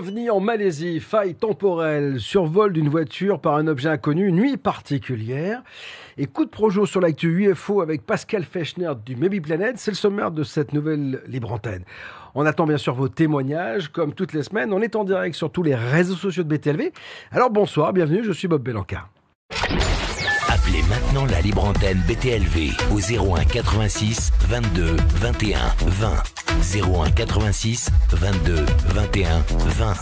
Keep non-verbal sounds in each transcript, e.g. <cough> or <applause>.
OVNI en Malaisie, faille temporelle, survol d'une voiture par un objet inconnu, nuit particulière. Et coup de projo sur l'actu UFO avec Pascal Fechner du Maybe Planet, c'est le sommaire de cette nouvelle libre antenne. On attend bien sûr vos témoignages, comme toutes les semaines. On est en direct sur tous les réseaux sociaux de BTLV. Alors bonsoir, bienvenue, je suis Bob Belanca. Maintenant la libre antenne BTLV au 01 86 22 21 20. 01 86 22 21 20.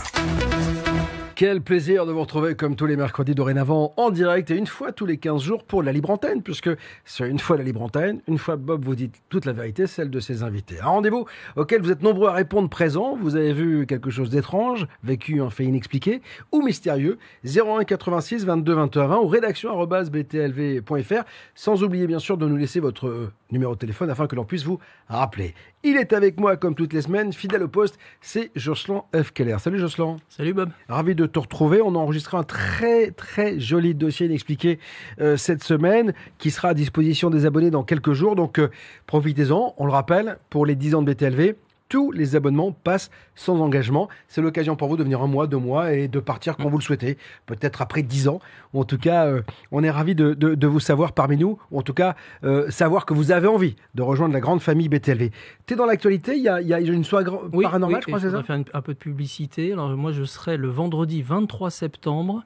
Quel plaisir de vous retrouver comme tous les mercredis dorénavant en direct et une fois tous les 15 jours pour la libre antenne, puisque c'est une fois la libre antenne, une fois Bob vous dit toute la vérité, celle de ses invités. Un rendez-vous auquel vous êtes nombreux à répondre présent. Vous avez vu quelque chose d'étrange, vécu un fait inexpliqué ou mystérieux. 01 86 22 21 20 ou rédaction btlv.fr. Sans oublier bien sûr de nous laisser votre numéro de téléphone afin que l'on puisse vous rappeler. Il est avec moi comme toutes les semaines, fidèle au poste, c'est Jocelyn F. Keller. Salut Jocelyn. Salut Bob. Ravi de te retrouver. On a enregistré un très très joli dossier inexpliqué euh, cette semaine qui sera à disposition des abonnés dans quelques jours. Donc euh, profitez-en. On le rappelle, pour les 10 ans de BTLV, tous les abonnements passent sans engagement. C'est l'occasion pour vous de venir un mois, deux mois et de partir quand vous le souhaitez. Peut-être après dix ans. En tout cas, euh, on est ravis de, vous savoir parmi nous. Ou en tout cas, euh, savoir que vous avez envie de rejoindre la grande famille BTLV. Tu es dans l'actualité il, y a, une soirée paranormale, je crois, c'est ça faire un peu de publicité. Alors, moi, je serai le vendredi 23 septembre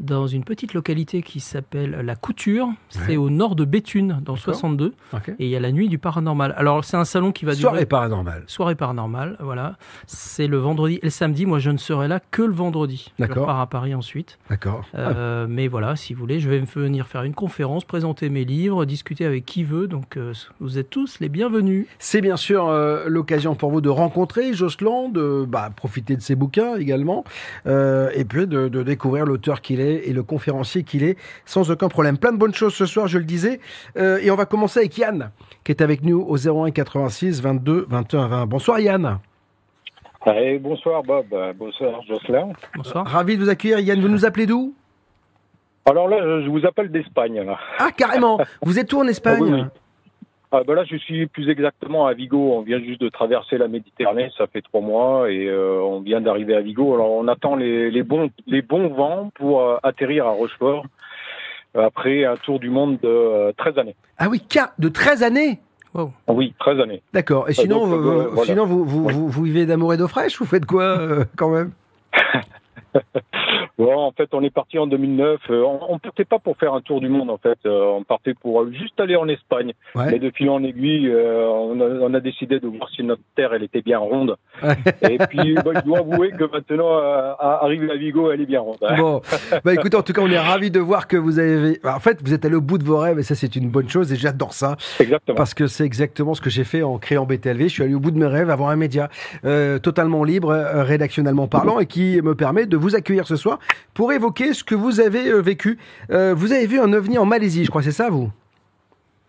dans une petite localité qui s'appelle La Couture. C'est au nord de Béthune, dans 62. Et il y a la nuit du paranormal. Alors, c'est un salon qui va durer. Soirée paranormale. Soirée paranormale, voilà. C'est le vendredi et le samedi. Moi, je ne serai là que le vendredi. D'accord. Je pars à Paris ensuite. D'accord. Euh, mais voilà, si vous voulez, je vais venir faire une conférence, présenter mes livres, discuter avec qui veut. Donc, euh, vous êtes tous les bienvenus. C'est bien sûr euh, l'occasion pour vous de rencontrer Jocelyn, de bah, profiter de ses bouquins également, et puis de découvrir l'auteur qu'il est et le conférencier qu'il est, sans aucun problème. Plein de bonnes choses ce soir, je le disais. Euh, et on va commencer avec Yann, qui est avec nous au 01 86 22 21 20. Bonsoir Yann. bonsoir Bob, bonsoir Jocelyn. Bonsoir. Ravi de vous accueillir. Yann, vous nous appelez d'où? Alors là, je vous appelle d'Espagne. Ah, carrément Vous êtes où en Espagne? ah ah, ben là, je suis plus exactement à Vigo. On vient juste de traverser la Méditerranée, ça fait trois mois, et euh, on vient d'arriver à Vigo. Alors, on attend les, les, bons, les bons vents pour euh, atterrir à Rochefort euh, après un tour du monde de 13 années. Ah oui, de 13 années? Oui, 13 années. D'accord. Et sinon, vous, sinon vous, vous, vous, vivez d'amour et d'eau fraîche Vous faites quoi quand même? <laughs> Bon, en fait, on est parti en 2009. Euh, on, ne partait pas pour faire un tour du monde, en fait. Euh, on partait pour juste aller en Espagne. Mais de fil en aiguille, euh, on, a, décidé de voir si notre terre, elle était bien ronde. Et puis, <laughs> bah, je dois avouer que maintenant, arriver à Vigo, elle est bien ronde. Hein. Bon, bah, écoutez, en tout cas, on est ravis de voir que vous avez. En fait, vous êtes allé au bout de vos rêves, et ça, c'est une bonne chose. Et j'adore ça. Exactement. Parce que c'est exactement ce que j'ai fait en créant BTLV. Je suis allé au bout de mes rêves, avoir un média totalement libre, rédactionnellement parlant, et qui me permet de vous accueillir ce soir pour évoquer ce que vous avez euh, vécu. Euh, vous avez vu un ovni en Malaisie, je crois, c'est ça, vous?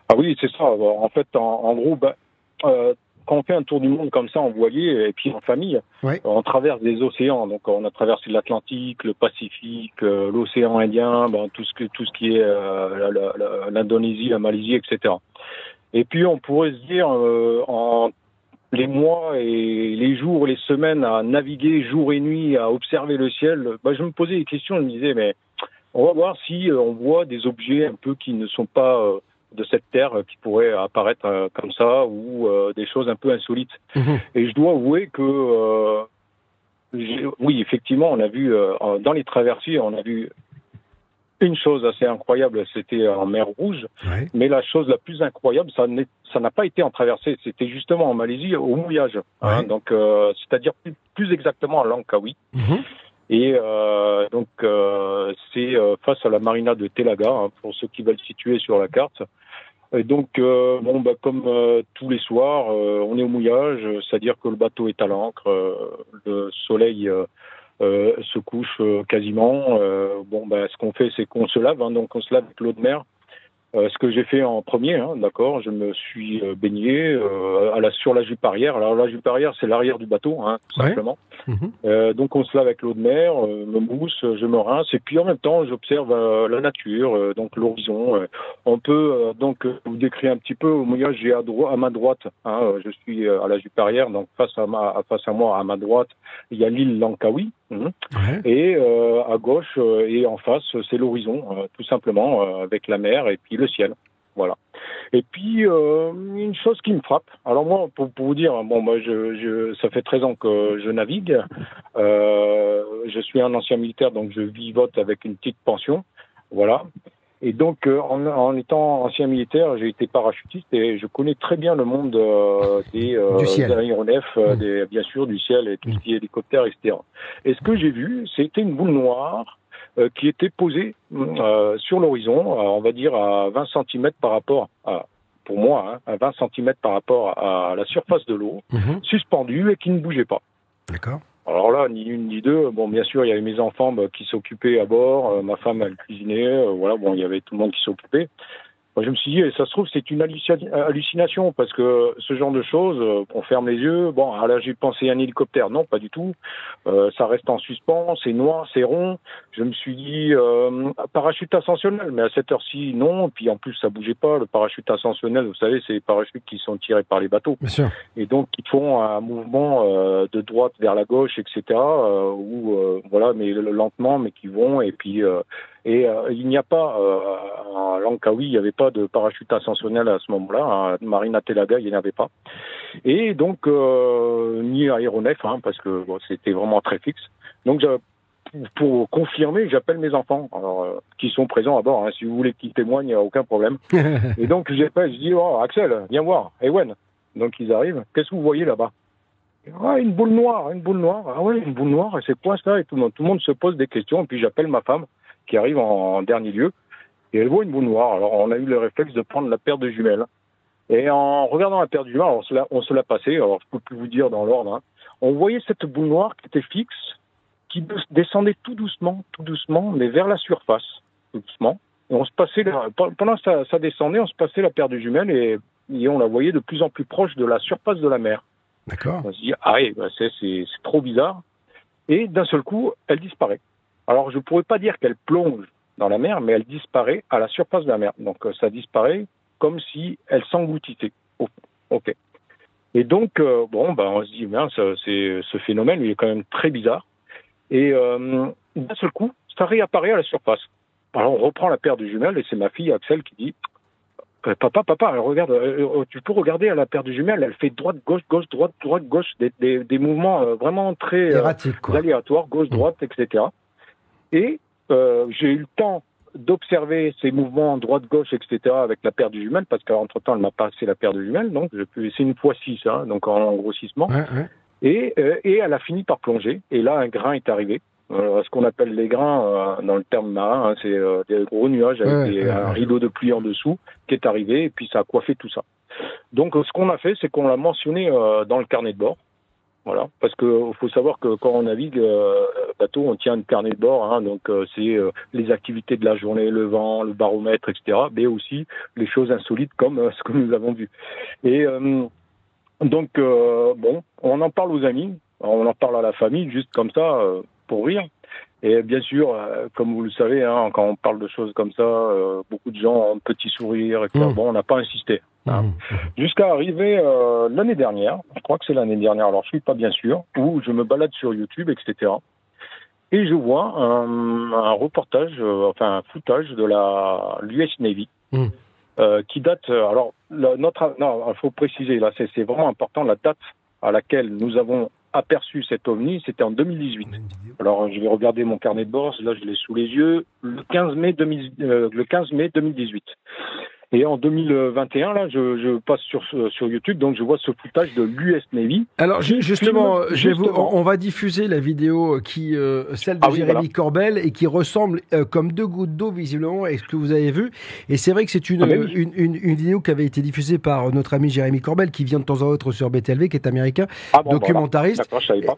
Ah oui, c'est ça. En fait, en, gros, bah, euh, quand on fait un tour du monde comme ça en voilier et puis en famille, on traverse des océans. Donc, on a traversé l'Atlantique, le Pacifique, l'océan Indien, ben, tout ce que tout ce qui est l'Indonésie, la, Malaisie, etc. Et puis, on pourrait se dire en les mois et les jours, les semaines à naviguer jour et nuit, à observer le ciel, bah, je me posais des questions. Je me disais, mais on va voir si euh, on voit des objets un peu qui ne sont pas euh, de cette terre, qui pourraient apparaître euh, comme ça, ou des choses un peu insolites. Mhm. Et je dois avouer que, oui, effectivement, on a vu dans les traversées, on a vu une chose assez incroyable, c'était en mer Rouge. Mais la chose la plus incroyable, ça n'a pas été en traversée, c'était justement en Malaisie au mouillage. Hein. donc, euh, c'est-à-dire plus, exactement en Langkawi. Mhm. Et euh, donc, euh, c'est face à la marina de Telaga, hein, pour ceux qui veulent situer sur la carte. Et donc, bon, bah, comme tous les soirs, on est au mouillage, c'est-à-dire que le bateau est à l'ancre, le soleil se couche euh, quasiment. Euh, bon, ben, ce qu'on fait, c'est qu'on se lave, hein, donc on se lave avec l'eau de mer. Ce que j'ai fait en premier, hein, d'accord, je me suis baigné à la, sur la jupe arrière. Alors la jupe arrière, c'est l'arrière du bateau, hein, tout simplement. Mhm. donc on se lave avec l'eau de mer, me mousse, je me rince et puis en même temps j'observe la nature, donc l'horizon. on peut donc vous décrire un petit peu. Moi j'ai à, à ma droite, hein, je suis à la jupe arrière, donc face à ma face à moi à ma droite il y a l'île Langkawi. Mhm. Et à gauche et en face, c'est l'horizon, tout simplement, avec la mer et puis le ciel. Voilà. Et puis euh, une chose qui me frappe. Alors moi, pour, vous dire, bon, moi, je, je, ça fait 13 ans que je navigue. Euh, je suis un ancien militaire, donc je vivote avec une petite pension. Voilà. Et donc, euh, en, en, étant ancien militaire, j'ai été parachutiste et je connais très bien le monde des, des aéronefs, mmh. des, bien sûr, du ciel et tout ce qui est hélicoptère, etc. Et ce que j'ai vu, c'était une boule noire qui était posé euh, sur l'horizon, euh, on va dire à 20 cm par rapport à, pour moi, hein, à 20 cm par rapport à la surface de l'eau, mhm. suspendu et qui ne bougeait pas. D'accord. Alors là, ni une ni deux. Bon, bien sûr, il y avait mes enfants bah, qui s'occupaient à bord, ma femme elle cuisinait, voilà, bon, il y avait tout le monde qui s'occupait. Moi, je me suis dit, ça se trouve, c'est une hallucination parce que ce genre de choses, euh, on ferme les yeux. Bon, là, j'ai pensé à un hélicoptère. Non, pas du tout. Euh, ça reste en suspens, c'est noir, c'est rond. Je me suis dit, euh, parachute ascensionnel, mais à cette heure-ci, non. Et puis en plus, ça bougeait pas. Le parachute ascensionnel, vous savez, c'est les parachutes qui sont tirés par les bateaux. Bien sûr. Et donc, ils font un mouvement euh, de droite vers la gauche, etc. Euh, ou voilà, mais lentement, mais qui vont. Et puis et euh, il n'y a pas, euh, en Langkawi, il n'y avait pas de parachute ascensionnel à ce moment-là. À Marina Telaga, il n'y en avait pas. Et donc, euh, ni aéronef, hein, parce que bon, c'était vraiment très fixe. Donc, pour confirmer, j'appelle mes enfants, alors, euh, qui sont présents à bord. Hein, si vous voulez qu'ils témoignent, il n'y a aucun problème. <laughs> et donc, j'appelle, je dis, oh, Axel, viens voir. Ewen. Donc, ils arrivent. Qu'est-ce que vous voyez là-bas? Ah, une boule noire, une boule noire. Ah ouais, une boule noire, c'est quoi ça? Et tout le monde, tout le monde se pose des questions. Et puis j'appelle ma femme qui arrive en, dernier lieu, et elle voit une boule noire. Alors on a eu le réflexe de prendre la paire de jumelles. Et en regardant la paire de jumelles, on se l'a, on se l'a passé, alors je peux plus vous dire dans l'ordre, hein. on voyait cette boule noire qui était fixe, qui descendait tout doucement, tout doucement, mais vers la surface, tout doucement. Et on se passait, pendant que ça, ça, descendait, on se passait la paire de jumelles et, et, on la voyait de plus en plus proche de la surface de la mer. D'accord. On se dit, ah oui, bah c'est, c'est, c'est trop bizarre. Et d'un seul coup, elle disparaît. Alors, je ne pourrais pas dire qu'elle plonge dans la mer, mais elle disparaît à la surface de la mer. Donc, euh, ça disparaît comme si elle s'engloutissait. Oh, ok. Et donc, euh, bon, ben, on se dit, bien, c'est, ce phénomène, il est quand même très bizarre. Et euh, d'un seul coup, ça réapparaît à la surface. Alors, on reprend la paire de jumelles, et c'est ma fille, Axel, qui dit, papa, papa, regarde, tu peux regarder à la paire de jumelles, elle fait droite, gauche, gauche, droite, droite, gauche, des, des, mouvements vraiment très aléatoires, gauche, droite, etc. Et euh, j'ai eu le temps d'observer ces mouvements droite-gauche, etc., avec la paire de jumelles, parce qu'entre-temps, elle m'a passé la paire de jumelles, donc c'est une fois six, hein, donc en, grossissement. Et, euh, et elle a fini par plonger, et là, un grain est arrivé. Euh, ce qu'on appelle les grains euh, dans le terme marin, hein, c'est euh, des gros nuages avec un rideau de pluie en dessous qui est arrivé, et puis ça a coiffé tout ça. Donc ce qu'on a fait, c'est qu'on l'a mentionné dans le carnet de bord. Voilà, parce que faut savoir que quand on navigue euh, bateau, on tient un carnet de bord, hein, donc euh, c'est euh, les activités de la journée, le vent, le baromètre, etc. Mais aussi les choses insolites comme euh, <laughs> ce que nous avons vu. Et donc bon, on en parle aux amis, on en parle à la famille, juste comme ça pour rire. Et bien sûr, comme vous le savez, hein, quand on parle de choses comme ça, beaucoup de gens ont un petit sourire, etc. Mmh. Bon, on n'a pas insisté. Hein. Mmh. Jusqu'à arriver euh, l'année dernière, je crois que c'est l'année dernière, alors je suis pas bien sûr, où je me balade sur YouTube, etc. Et je vois un, un reportage, euh, enfin un footage de la l'US Navy, mmh. euh, qui date. Euh, alors notre, non, il faut préciser là, c'est vraiment important la date à laquelle nous avons aperçu cet ovni, c'était en 2018. Alors je vais regarder mon carnet de bord, là je l'ai sous les yeux, le 15 mai, 2000, euh, le 15 mai 2018. Et en 2021, là, je, je passe sur, sur YouTube, donc je vois ce footage de l'US Navy. Alors justement, je vous, on va diffuser la vidéo qui, euh, celle de ah Jérémy Corbel, et qui ressemble euh, comme deux gouttes d'eau visiblement à ce que vous avez vu. Et c'est vrai que c'est une, ah, une, une, une, vidéo qui avait été diffusée par notre ami Jérémy Corbel, qui vient de temps en temps sur BTLV, qui est américain, ah, documentariste.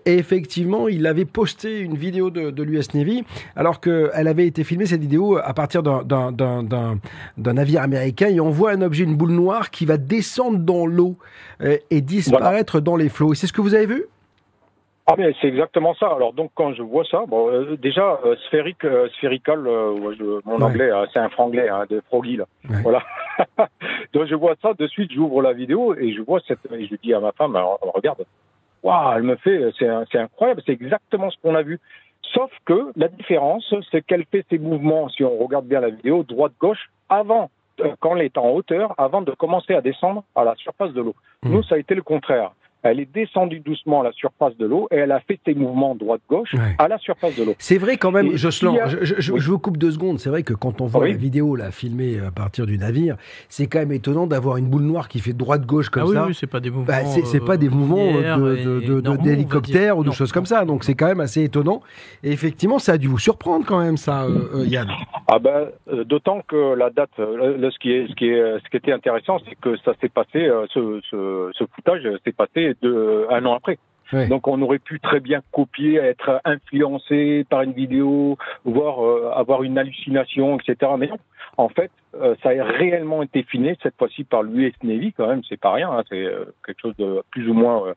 Et effectivement, il avait posté une vidéo de, de l'US Navy, alors qu'elle avait été filmée cette vidéo à partir d'un navire américain et on voit un objet, une boule noire qui va descendre dans l'eau euh, et disparaître dans les flots. Et c'est ce que vous avez vu? Ah mais c'est exactement ça. Alors donc quand je vois ça, bon euh, déjà euh, sphérique, euh, sphérical, mon anglais c'est un franglais hein, de froggy là. Voilà. <laughs> donc je vois ça de suite, j'ouvre la vidéo et je vois cette et je dis à ma femme, regarde, waouh, elle me fait, c'est c'est incroyable, c'est exactement ce qu'on a vu. Sauf que la différence, c'est qu'elle fait ses mouvements, si on regarde bien la vidéo, droite-gauche, avant, quand elle est en hauteur, avant de commencer à descendre à la surface de l'eau. Mmh. Nous, ça a été le contraire elle est descendue doucement à la surface de l'eau et elle a fait ses mouvements droite-gauche à la surface de l'eau. C'est vrai quand même, Jocelyn, je, vous coupe deux secondes, c'est vrai que quand on voit la vidéo là, filmée à partir du navire, c'est quand même étonnant d'avoir une boule noire qui fait droite-gauche comme ah ça. Oui, c'est pas des mouvements. Bah, c'est pas des mouvements d'hélicoptère ou de choses comme ça, donc c'est quand même assez étonnant. Et effectivement, ça a dû vous surprendre quand même ça, euh, euh, Yann. Ah ben, d'autant que la date, ce qui est, ce qui est, ce qui était intéressant, c'est que ça s'est passé, ce, ce, ce footage s'est passé de, un an après. Donc on aurait pu très bien copier, être influencé par une vidéo, voire euh, avoir une hallucination, etc. Mais non, en fait, euh, ça a réellement été filmé cette fois-ci par l'US Navy quand même, c'est pas rien, hein, c'est euh, quelque chose de plus ou moins,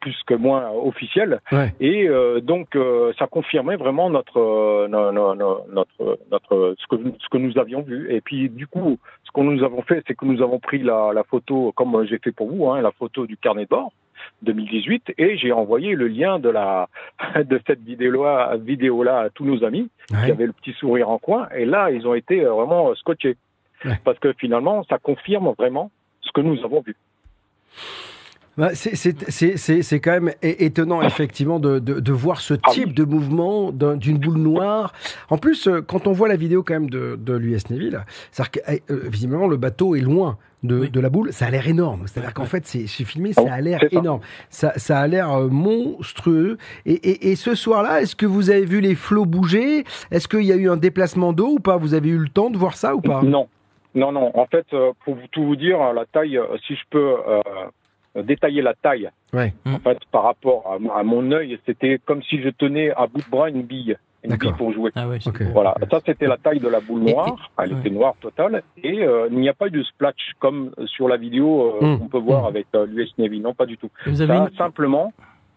plus que moins officiel. Et donc ça confirmait vraiment notre, notre, notre, ce que ce que nous avions vu. Et puis du coup, ce que nous avons fait, c'est que nous avons pris la, la photo, comme j'ai fait pour vous, hein, la photo du carnet de bord 2018 et j'ai envoyé le lien de la <laughs> de cette vidéo-là vidéo -là à tous nos amis qui avaient le petit sourire en coin et là ils ont été euh, vraiment euh, scotchés parce que finalement ça confirme vraiment ce que nous avons vu. Bah, c'est quand même étonnant, effectivement, de, de, de voir ce ah type de mouvement d'une boule noire. En plus, euh, quand on voit la vidéo quand même de, de l'US Navy, c'est-à-dire que eh, visiblement le bateau est loin de, de la boule, ça a l'air énorme. C'est-à-dire qu'en fait, c'est filmé, ça a l'air énorme. Ça, ça a l'air euh, monstrueux. Et, et, et ce soir-là, est-ce que vous avez vu les flots bouger? Est-ce qu'il y a eu un déplacement d'eau ou pas? Vous avez eu le temps de voir ça ou pas? Non. Non, non. En fait, euh, pour tout vous dire, la taille, si je peux détailler la taille. En fait, par rapport à, mon œil, c'était comme si je tenais à bout de bras une bille, une bille pour jouer. Ah voilà, ça c'était la taille de la boule noire. Elle était noire totale et euh, il n'y a pas eu de splash comme sur la vidéo euh, hmm. qu'on peut voir hmm. avec euh, l'US Navy. Non, pas du tout. Vous avez ça a simplement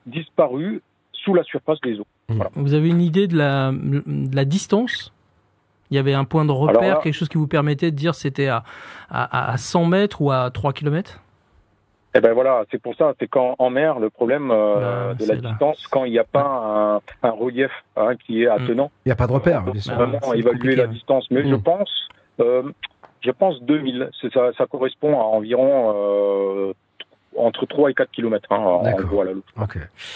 disparu sous la surface des eaux. Hmm. Vous avez une idée de la, de la distance? Il y avait un point de repère, quelque chose qui vous permettait de dire c'était à, à, à 100 mètres ou à 3 km eh ben voilà, c'est pour ça, c'est quand en mer le problème euh, de la distance, quand il n'y a pas un, relief hein, qui est attenant. Mm. Il n'y a pas de repère. C'est vraiment évaluer la distance, mais je mm. pense, euh, je pense 2000. Ça, ça correspond à environ euh, entre 3 et 4 km hein, en voie la loupe.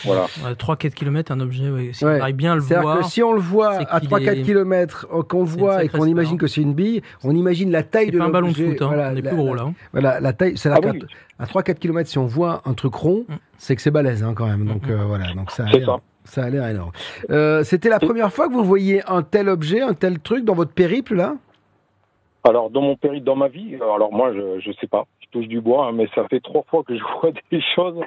Voilà. 3-4 km, un objet, oui. si on arrive bien à le voir. Que si on le voit à 3-4 km, euh, qu'on le voit et qu'on imagine que c'est une bille, on imagine la taille de l'objet. C'est pas un ballon de foot, hein. voilà, on est plus gros là. Hein. Voilà, la taille, c'est la ah, oui. À 3-4 km, si on voit un truc rond, mm. c'est que c'est balèze hein, quand même. Donc mm, mm. euh, voilà, donc ça a l'air. Ça a l'air énorme. Euh, C'était la première fois que vous voyez un tel objet, un tel truc dans votre périple là? Alors dans mon périple, dans ma vie, alors moi je je sais pas, touche du bois, hein, mais ça fait trois fois que je <laughs> vois des choses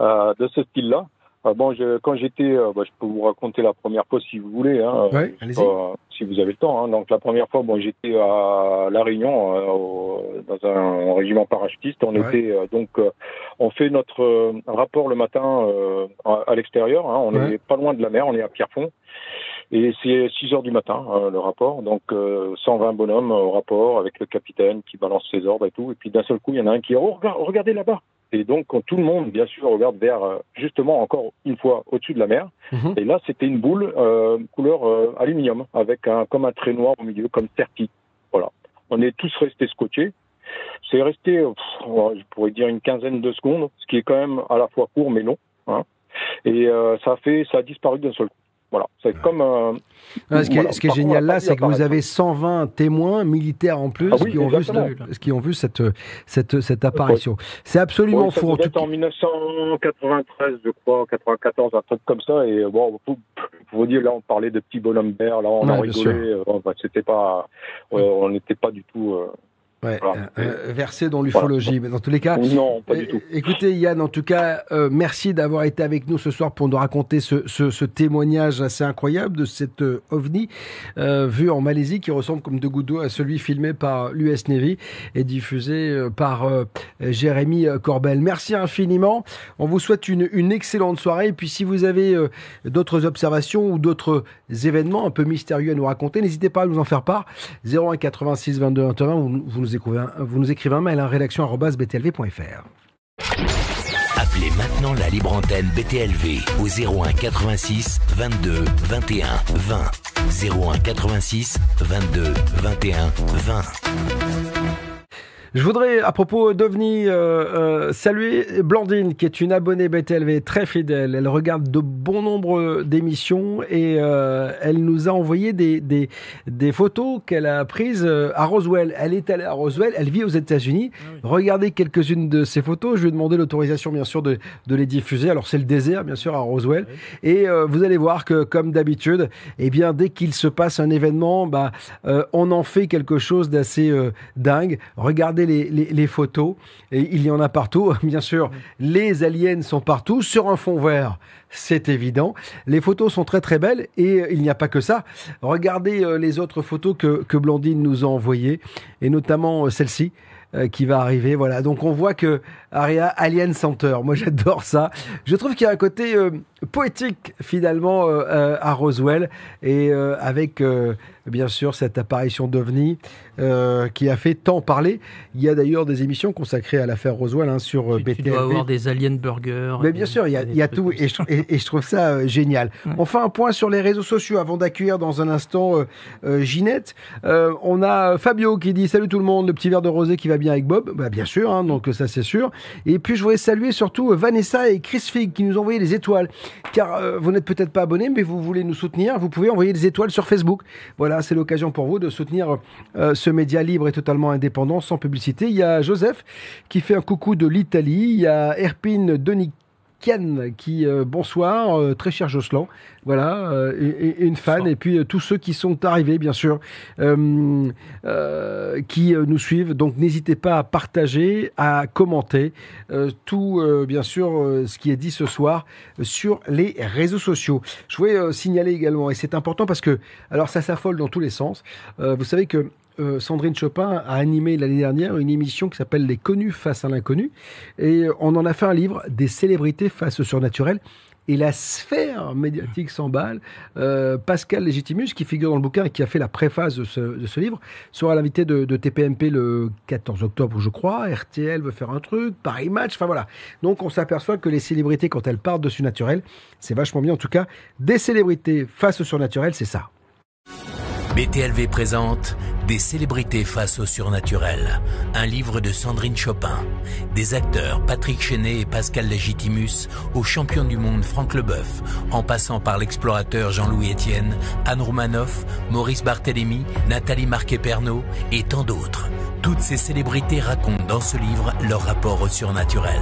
euh, de ce style-là. Euh, bon, je, quand j'étais, euh, bah, je peux vous raconter la première fois si vous voulez, hein, ouais, si vous avez le temps. Hein. Donc la première fois, bon, j'étais à La Réunion euh, dans un régiment parachutiste. On ouais. était donc, on fait notre rapport le matin à, l'extérieur. Hein. On n'est pas loin de la mer, on est à Pierrefonds. Et c'est 6 heures du matin, euh, le rapport. Donc, 120 euh, bonhommes au rapport avec le capitaine qui balance ses ordres et tout. Et puis, d'un seul coup, il y en a un qui dit, oh, regardez là-bas. Et donc, tout le monde, bien sûr, regarde vers, euh, justement, encore une fois, au-dessus de la mer. Mhm. Et là, c'était une boule couleur aluminium, avec un, comme un trait noir au milieu, comme Certi. Voilà. On est tous restés scotchés. C'est resté, je pourrais dire, une quinzaine de secondes, ce qui est quand même à la fois court mais long. Hein. Et ça a fait, ça a disparu d'un seul coup. Voilà, c'est comme. ce, qui est, ce qui est génial là, c'est que vous avez 120 témoins militaires en plus ah qui, ont vu, qui, ont vu, cette, cette, cette apparition. C'est absolument fou. En, tout... en 1993, je crois, 94, un truc comme ça. Et bon, vous dire, là, on parlait de petits bonhommes verts, là, on a rigolé. Euh, c'était pas, on n'était pas du tout. Euh, Ouais, versé dans l'ufologie, mais dans tous les cas. Non, pas du tout. Écoutez, Yann, en tout cas, merci d'avoir été avec nous ce soir pour nous raconter ce, ce, ce témoignage assez incroyable de cette ovni vu en Malaisie qui ressemble comme de gouttes d'eau à celui filmé par l'US Navy et diffusé par Jérémy Corbel. Merci infiniment. On vous souhaite une, une excellente soirée. Et puis, si vous avez d'autres observations ou d'autres événements un peu mystérieux à nous raconter, n'hésitez pas à nous en faire part. 01 86 22 21, vous, vous, nous, vous nous écrivez un mail à hein, rédaction.btlv.fr. Appelez maintenant la libre antenne BTLV au 01 86 22 21 20. 01 86 22 21 20. Je voudrais, à propos d'OVNI, euh, euh, saluer Blandine, qui est une abonnée BTLV très fidèle. Elle regarde de bon nombre d'émissions et euh, elle nous a envoyé des, des, des photos qu'elle a prises à Roswell. Elle est allée à Roswell, elle vit aux États-Unis. Ah Regardez quelques-unes de ces photos. Je lui ai demandé l'autorisation, bien sûr, de, de les diffuser. Alors, c'est le désert, bien sûr, à Roswell. Ah et vous allez voir que, comme d'habitude, eh bien, dès qu'il se passe un événement, bah, on en fait quelque chose d'assez dingue. Regardez les, photos, et il y en a partout. <laughs> Bien sûr, les aliens sont partout sur un fond vert. C'est évident. Les photos sont très très belles et il n'y a pas que ça. Regardez euh, les autres photos que, que Blandine nous a envoyées et notamment euh, celle-ci euh, qui va arriver. Voilà. Donc on voit que Aria Alien Center. Moi <laughs> j'adore ça. Je trouve qu'il y a un côté poétique finalement à Roswell et avec bien sûr cette apparition d'OVNI euh, qui a fait tant parler. Il y a d'ailleurs des émissions consacrées à l'affaire Roswell hein, sur BTLV. Tu dois avoir des alien burgers. Mais bien sûr, il y a, il y a tout et je, et, je, trouve ça euh, génial. Enfin, un point sur les réseaux sociaux avant d'accueillir dans un instant euh, euh Ginette. on a Fabio qui dit Salut tout le monde, le petit verre de rosé qui va bien avec Bob. Bah, bien sûr, hein, donc ça c'est sûr. Et puis je voudrais saluer surtout Vanessa et Chris Fig qui nous ont envoyé des étoiles. Car vous n'êtes peut-être pas abonnés, mais vous voulez nous soutenir, vous pouvez envoyer des étoiles sur Facebook. Voilà, c'est l'occasion pour vous de soutenir ce média libre et totalement indépendant, sans publicité. Il y a Joseph qui fait un coucou de l'Italie. Il y a Erpine Qui, euh, bonsoir, euh, très cher Joslan, voilà, euh, et, une fan, et puis tous ceux qui sont arrivés, bien sûr, qui nous suivent. Donc n'hésitez pas à partager, à commenter tout, bien sûr, ce qui est dit ce soir sur les réseaux sociaux. Je voulais signaler également, et c'est important parce que, alors ça s'affole dans tous les sens. vous savez que euh, Sandrine Chopin a animé l'année dernière une émission qui s'appelle Les connus face à l'inconnu. Et on en a fait un livre, Des célébrités face au surnaturel. Et la sphère médiatique s'emballe. Euh, Pascal Légitimus, qui figure dans le bouquin et qui a fait la préface de ce, livre, sera l'invité de, de, TPMP le 14 octobre, je crois. RTL veut faire un truc, Paris Match, enfin voilà. Donc on s'aperçoit que les célébrités, quand elles partent de surnaturel, c'est vachement bien. En tout cas, des célébrités face au surnaturel, c'est ça. BTLV présente Des célébrités face au surnaturel, un livre de Sandrine Chopin. Des acteurs Patrick Chenet et Pascal Légitimus au champion du monde Franck Leboeuf, en passant par l'explorateur Jean-Louis Etienne, Anne Roumanoff, Maurice Barthélémy, Nathalie Marquet-Pernot et tant d'autres. Toutes ces célébrités racontent dans ce livre leur rapport au surnaturel.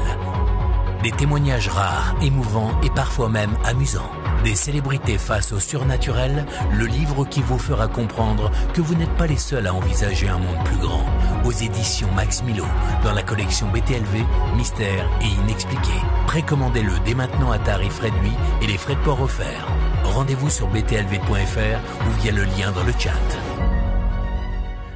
Des témoignages rares, émouvants et parfois même amusants. Des célébrités face au surnaturel, le livre qui vous fera comprendre que vous n'êtes pas les seuls à envisager un monde plus grand. Aux éditions Max Milo, dans la collection BTLV, Mystère et Inexpliqué. Précommandez-le dès maintenant à tarif réduit et les frais de port offerts. Rendez-vous sur btlv.fr ou via le lien dans le chat.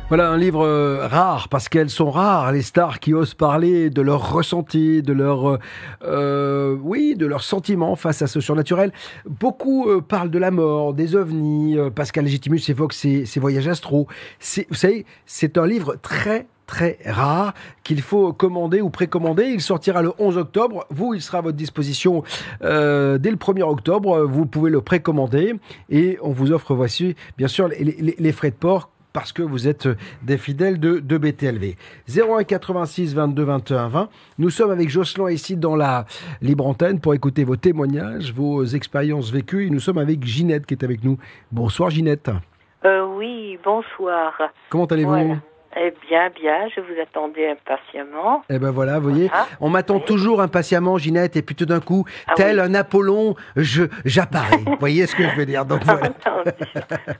Voilà un livre euh, rare parce qu'elles sont rares les stars qui osent parler de leurs ressentis, de leur euh, euh, oui, de leurs sentiments face à ce surnaturel. Beaucoup parlent de la mort, des ovnis. Pascal Légitimus évoque ses, voyages astro. Vous savez, c'est un livre très très rare qu'il faut commander ou précommander. Il sortira le 11 octobre. Vous, il sera à votre disposition euh, dès le 1er octobre. Vous pouvez le précommander et on vous offre, voici, bien sûr, les frais de port parce que vous êtes des fidèles de, de BTLV. 01 86 22 21 20. Nous sommes avec Jocelyn ici dans la libre antenne pour écouter vos témoignages, vos expériences vécues. Et nous sommes avec Ginette qui est avec nous. Bonsoir Ginette. Euh, oui, bonsoir. Comment allez-vous? Eh bien, bien, je vous attendais impatiemment. Eh ben voilà, vous voyez, on m'attend toujours impatiemment, Ginette, et puis tout d'un coup, ah tel un Apollon, je j'apparais. <laughs> vous voyez ce que je veux dire Donc voilà. <laughs>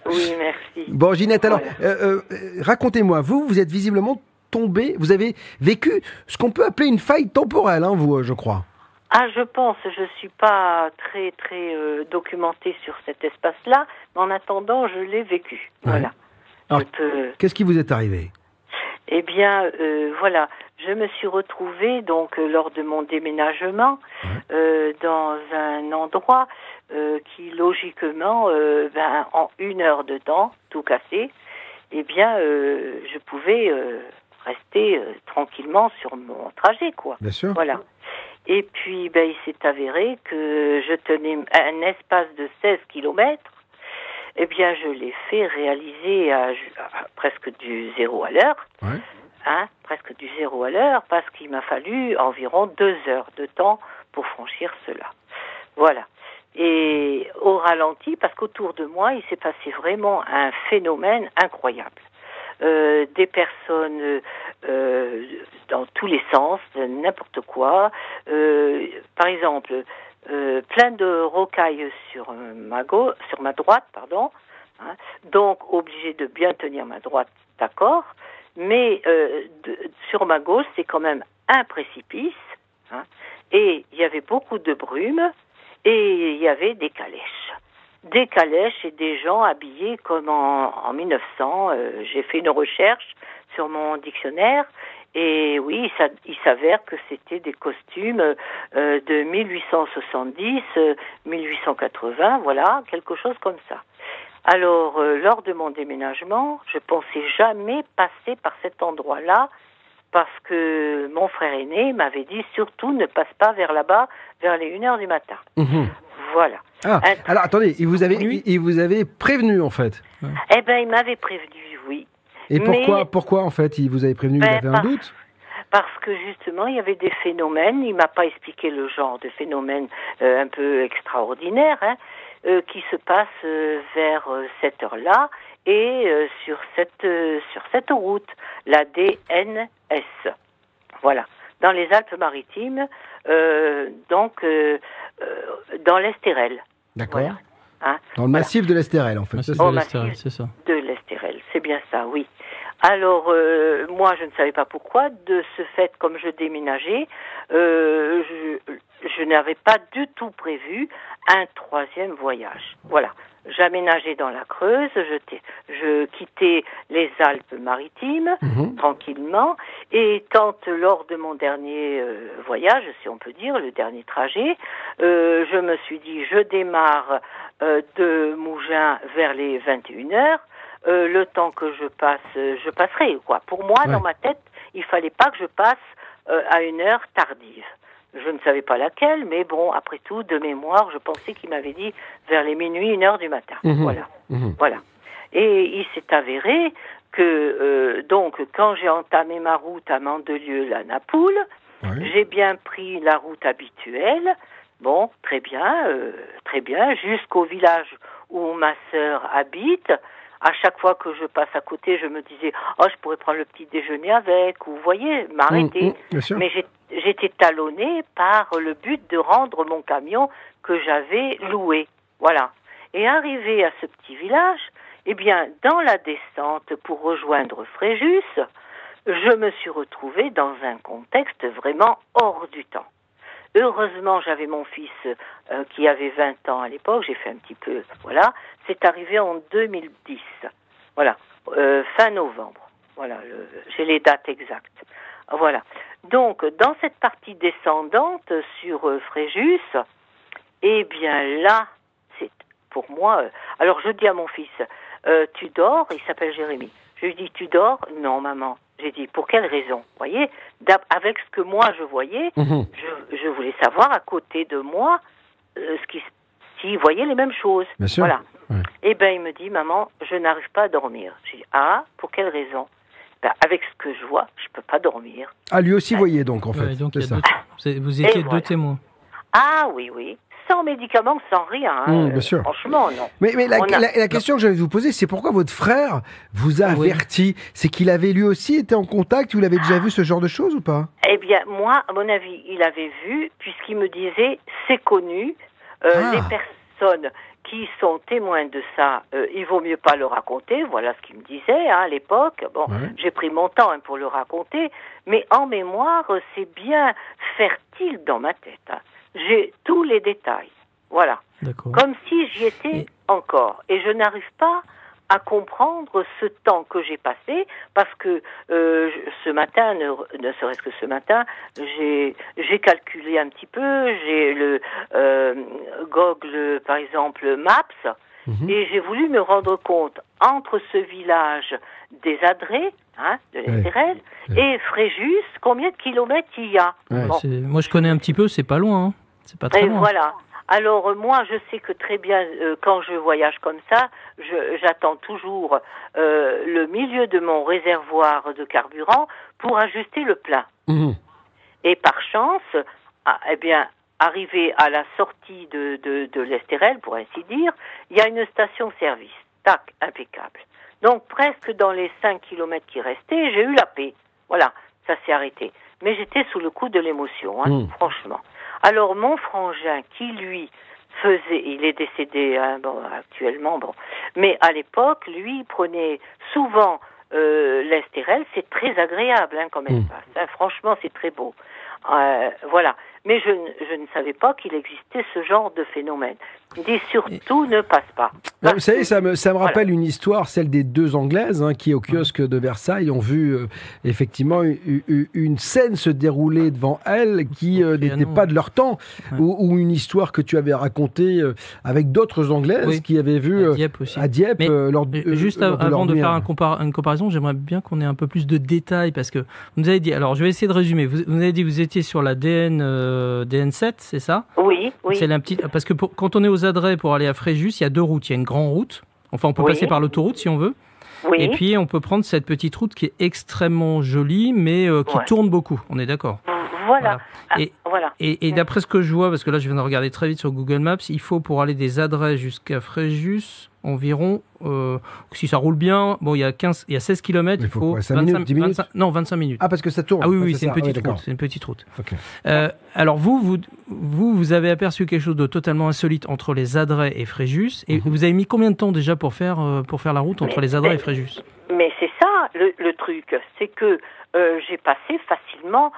oui, merci. Bon, Ginette, alors, euh, euh, racontez-moi, vous, vous êtes visiblement tombé, vous avez vécu ce qu'on peut appeler une faille temporelle, hein, vous, je crois. Ah, je pense, je suis pas très très euh, documentée sur cet espace-là, mais en attendant, je l'ai vécu. Voilà. Qu'est-ce qui vous est arrivé? Eh bien, euh, voilà, je me suis retrouvée donc euh, lors de mon déménagement dans un endroit qui logiquement, ben, en une heure de temps, tout cassé, eh bien, je pouvais rester tranquillement sur mon trajet, quoi. Bien sûr. Voilà. Et puis, ben, il s'est avéré que je tenais un espace de 16 kilomètres. Eh bien, je l'ai fait réaliser à, presque du zéro à l'heure. Hein, presque du zéro à l'heure, parce qu'il m'a fallu environ deux heures de temps pour franchir cela. Voilà. Et au ralenti, parce qu'autour de moi, il s'est passé vraiment un phénomène incroyable. Euh, des personnes euh, dans tous les sens, n'importe quoi. Euh, par exemple, plein de rocailles sur ma gauche, sur ma droite, pardon. Hein, donc obligé de bien tenir ma droite, d'accord. Mais sur ma gauche, c'est quand même un précipice. Hein, et il y avait beaucoup de brume et il y avait des calèches des calèches et des gens habillés comme en, 1900. Euh, j'ai fait une recherche sur mon dictionnaire et oui, il s'avère que c'était des costumes euh, de 1870, 1880, euh, voilà, quelque chose comme ça. Alors, lors de mon déménagement, je pensais jamais passer par cet endroit-là parce que mon frère aîné m'avait dit surtout ne passe pas vers là-bas vers les 1 heure du matin. Mhm. Voilà. Ah, alors attendez, il vous, avait, il, vous avait prévenu en fait Eh ben, il m'avait prévenu. Et pourquoi, pourquoi en fait il vous avait prévenu Il ben, avait un doute? parce que justement, il y avait des phénomènes, il m'a pas expliqué le genre de phénomènes euh, un peu extraordinaires, hein, euh, qui se passent euh, vers cette heure-là et sur cette sur cette route, la DNS. Voilà, dans les Alpes-Maritimes, donc dans l'Estérel. D'accord. Hein, dans le massif de l'Estérel, en fait. c'est ça. De l'Estérel, c'est bien ça, oui. Alors, euh, moi, je ne savais pas pourquoi. De ce fait, comme je déménageais, euh, je, je n'avais pas du tout prévu un troisième voyage. Voilà. J'aménageais dans la Creuse, je, je quittais les Alpes-Maritimes mhm. tranquillement, et quand lors de mon dernier euh, voyage, si on peut dire, le dernier trajet, euh, je me suis dit, je démarre euh, de Mougins vers les 21 heures, le temps que je passe, je passerai. Quoi. Pour moi, dans ma tête, il fallait pas que je passe à une heure tardive. Je ne savais pas laquelle, mais bon, après tout, de mémoire, je pensais qu'il m'avait dit vers les minuit, une heure du matin. Mhm. Voilà. Mhm. Voilà. Et il s'est avéré que, euh, donc, quand j'ai entamé ma route à Mandelieu, la Napoule, j'ai bien pris la route habituelle. Bon, très bien, euh, très bien, jusqu'au village où ma sœur habite à chaque fois que je passe à côté, je me disais, oh, je pourrais prendre le petit déjeuner avec, ou vous voyez, m'arrêter. Mmh, mmh, Mais j'étais talonnée par le but de rendre mon camion que j'avais loué. Voilà. Et arrivé à ce petit village, eh bien, dans la descente pour rejoindre Fréjus, je me suis retrouvée dans un contexte vraiment hors du temps. Heureusement, j'avais mon fils euh, qui avait 20 ans à l'époque, j'ai fait un petit peu, voilà. C'est arrivé en 2010, voilà, euh, fin novembre. Voilà, j'ai les dates exactes. Voilà. Donc, dans cette partie descendante sur euh, Fréjus, eh bien là, c'est pour moi. alors, je dis à mon fils, tu dors? Il s'appelle Jérémy. Je lui dis, tu dors? Non, maman. J'ai dit, pour quelle raison Vous voyez, avec ce que moi je voyais, mhm. je, voulais savoir à côté de moi euh, ce qui, s'ils voyaient les mêmes choses. Bien sûr. Voilà. Et eh ben il me dit, maman, je n'arrive pas à dormir. J'ai dit, ah, pour quelle raison ben, avec ce que je vois, je peux pas dormir. Ah, lui aussi voyait donc, en fait. donc, ça. vous étiez deux témoins. Ah oui, oui sans médicaments, sans rien. Hein. Mmh, bien sûr. Franchement, non. Mais, mais la, question que j'allais vous poser, c'est pourquoi votre frère vous a averti? C'est qu'il avait lui aussi été en contact ou il avait déjà vu ce genre de choses ou pas? Eh bien, moi, à mon avis, il avait vu, puisqu'il me disait, c'est connu, euh, ah. personnes qui sont témoins de ça, euh, il vaut mieux pas le raconter. Voilà ce qu'il me disait hein, à l'époque. Bon, j'ai pris mon temps hein, pour le raconter, mais en mémoire, c'est bien fertile dans ma tête. Hein. J'ai tous les détails. Voilà. Comme si j'y étais encore. Et je n'arrive pas à comprendre ce temps que j'ai passé parce que euh, ce matin, ne, ne serait-ce que ce matin, j'ai j'ai calculé un petit peu, j'ai le euh, Google par exemple Maps mhm. et j'ai voulu me rendre compte entre ce village des Adrets, hein, de l'Estérel, et Fréjus, combien de kilomètres il y a. Moi je connais un petit peu, c'est pas loin. Hein. C'est pas très et loin. Voilà. Alors euh, moi, je sais que très bien, euh, quand je voyage comme ça, j'attends toujours euh, le milieu de mon réservoir de carburant pour ajuster le plein. Mhm. Et par chance, ah, eh bien, arrivé à la sortie de, de, de l'Estérel, pour ainsi dire, il y a une station-service. Tac, impeccable. Donc presque dans les 5 kilomètres qui restaient, j'ai eu la paix. Voilà, ça s'est arrêté. Mais j'étais sous le coup de l'émotion, hein, mhm. franchement. Alors mon frangin, qui lui faisait, il est décédé hein, bon, actuellement, bon, mais à l'époque, lui prenait souvent euh, l'estérel, c'est très agréable hein, comme hmm. espace. Hein, franchement, c'est très beau. Euh, voilà. Mais je, je, ne savais pas qu'il existait ce genre de phénomène. Dit surtout ne passe pas. vous savez, ça me, ça me rappelle une histoire, celle des deux Anglaises hein, qui, au kiosque de Versailles, ont vu euh, effectivement une, scène se dérouler devant elles qui euh, n'était pas de leur temps, ou, une histoire que tu avais racontée euh, avec d'autres Anglaises qui avaient vu à Dieppe, aussi. À Dieppe lors, Juste avant de, faire une comparaison, j'aimerais bien qu'on ait un peu plus de détails parce que vous nous avez dit, alors je vais essayer de résumer, vous, vous avez dit que vous étiez sur la DN, DN7, c'est ça? Oui, oui. C'est la petite, parce que quand on est aux adresses pour aller à Fréjus, il y a deux routes. Il y a une grande route. Enfin, on peut passer par l'autoroute si on veut. Et puis, on peut prendre cette petite route qui est extrêmement jolie, mais euh, qui tourne beaucoup. On est d'accord. Voilà. Et, ah, voilà. et, d'après ce que je vois, parce que là, je viens de regarder très vite sur Google Maps, il faut pour aller des adresses jusqu'à Fréjus environ, euh, si ça roule bien, bon, il y a 15, il y a 16 km, il faut, 25 minutes, 10 minutes non, 25 minutes. Ah, parce que ça tourne. Ah oui, oui, c'est une, petite route. C'est une petite route. Euh, alors vous, vous, vous, vous avez aperçu quelque chose de totalement insolite entre les Adrets et Fréjus, et mhm. vous avez mis combien de temps déjà pour faire, euh, pour faire la route entre les Adrets et Fréjus? Mais c'est ça le, truc, c'est que j'ai passé facilement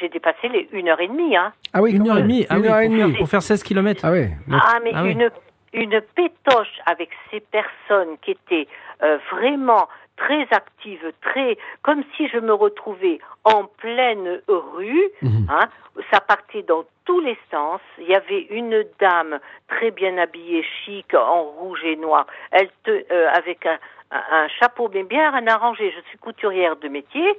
j'ai dépassé les 1h30. Hein. Ah oui, une heure et demie, ah oui, pour, faire 16 km. Ah oui. Ah, mais ah une une pétoche avec ces personnes qui étaient euh, vraiment très actives, très comme si je me retrouvais en pleine rue. Mhm. Hein, ça partait dans tous les sens. Il y avait une dame très bien habillée, chic, en rouge et noir. Elle te, euh, avec un, un, chapeau bien bien arrangé. Je suis couturière de métier.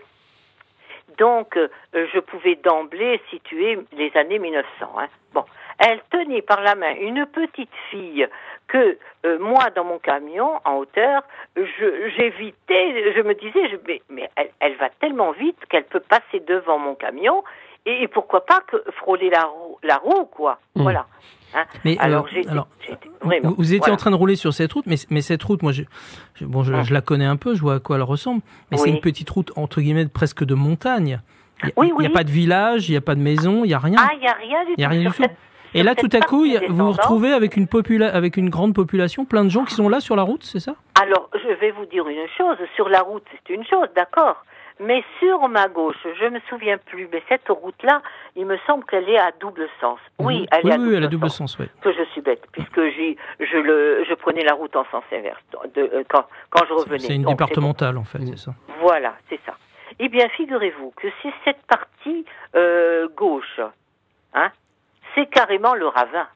Donc, euh, je pouvais d'emblée situer les années 1900. Hein. Bon, elle tenait par la main une petite fille que euh, moi, dans mon camion, en hauteur, j'évitais, je, me disais, je, mais, elle, va tellement vite qu'elle peut passer devant mon camion et, pourquoi pas que frôler la roue, la roue quoi. Hmm. Voilà. Hein. mais alors, euh, vous, étiez en train de rouler sur cette route, mais, mais cette route, moi, je, bon, je, je, la connais un peu, je vois à quoi elle ressemble, mais c'est une petite route entre guillemets presque de montagne. Il n'y a, pas de village, il n'y a pas de maison, il n'y a rien. Ah, il n'y a rien du tout. Y a rien du tout. Et là, tout à coup, vous vous retrouvez avec une, avec une grande population, plein de gens qui sont là sur la route, c'est ça? Alors, je vais vous dire une chose. Sur la route, c'est une chose, d'accord? Mais sur ma gauche, je me souviens plus, mais cette route-là, il me semble qu'elle est à double sens. Oui, mhm. elle est à double elle a double sens. oui. Que je suis bête, puisque je, le, je prenais la route en sens inverse de, euh, quand, quand je revenais. C'est une départementale, en fait, c'est ça. Voilà, c'est ça. Eh bien, figurez-vous que c'est cette partie euh, gauche, hein, c'est carrément le ravin.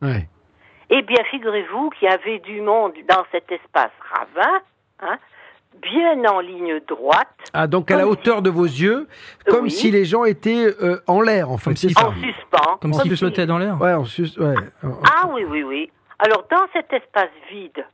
Ouais. Eh bien, figurez-vous qu'il y avait du monde dans cet espace ravin, hein, bien en ligne droite. Ah, donc à la hauteur de vos yeux, comme si les gens étaient euh, en l'air, en fait. en suspens. Comme s'ils flottaient dans l'air. Ouais, en sus ouais. Ah oui, oui, oui. Alors, dans cet espace vide,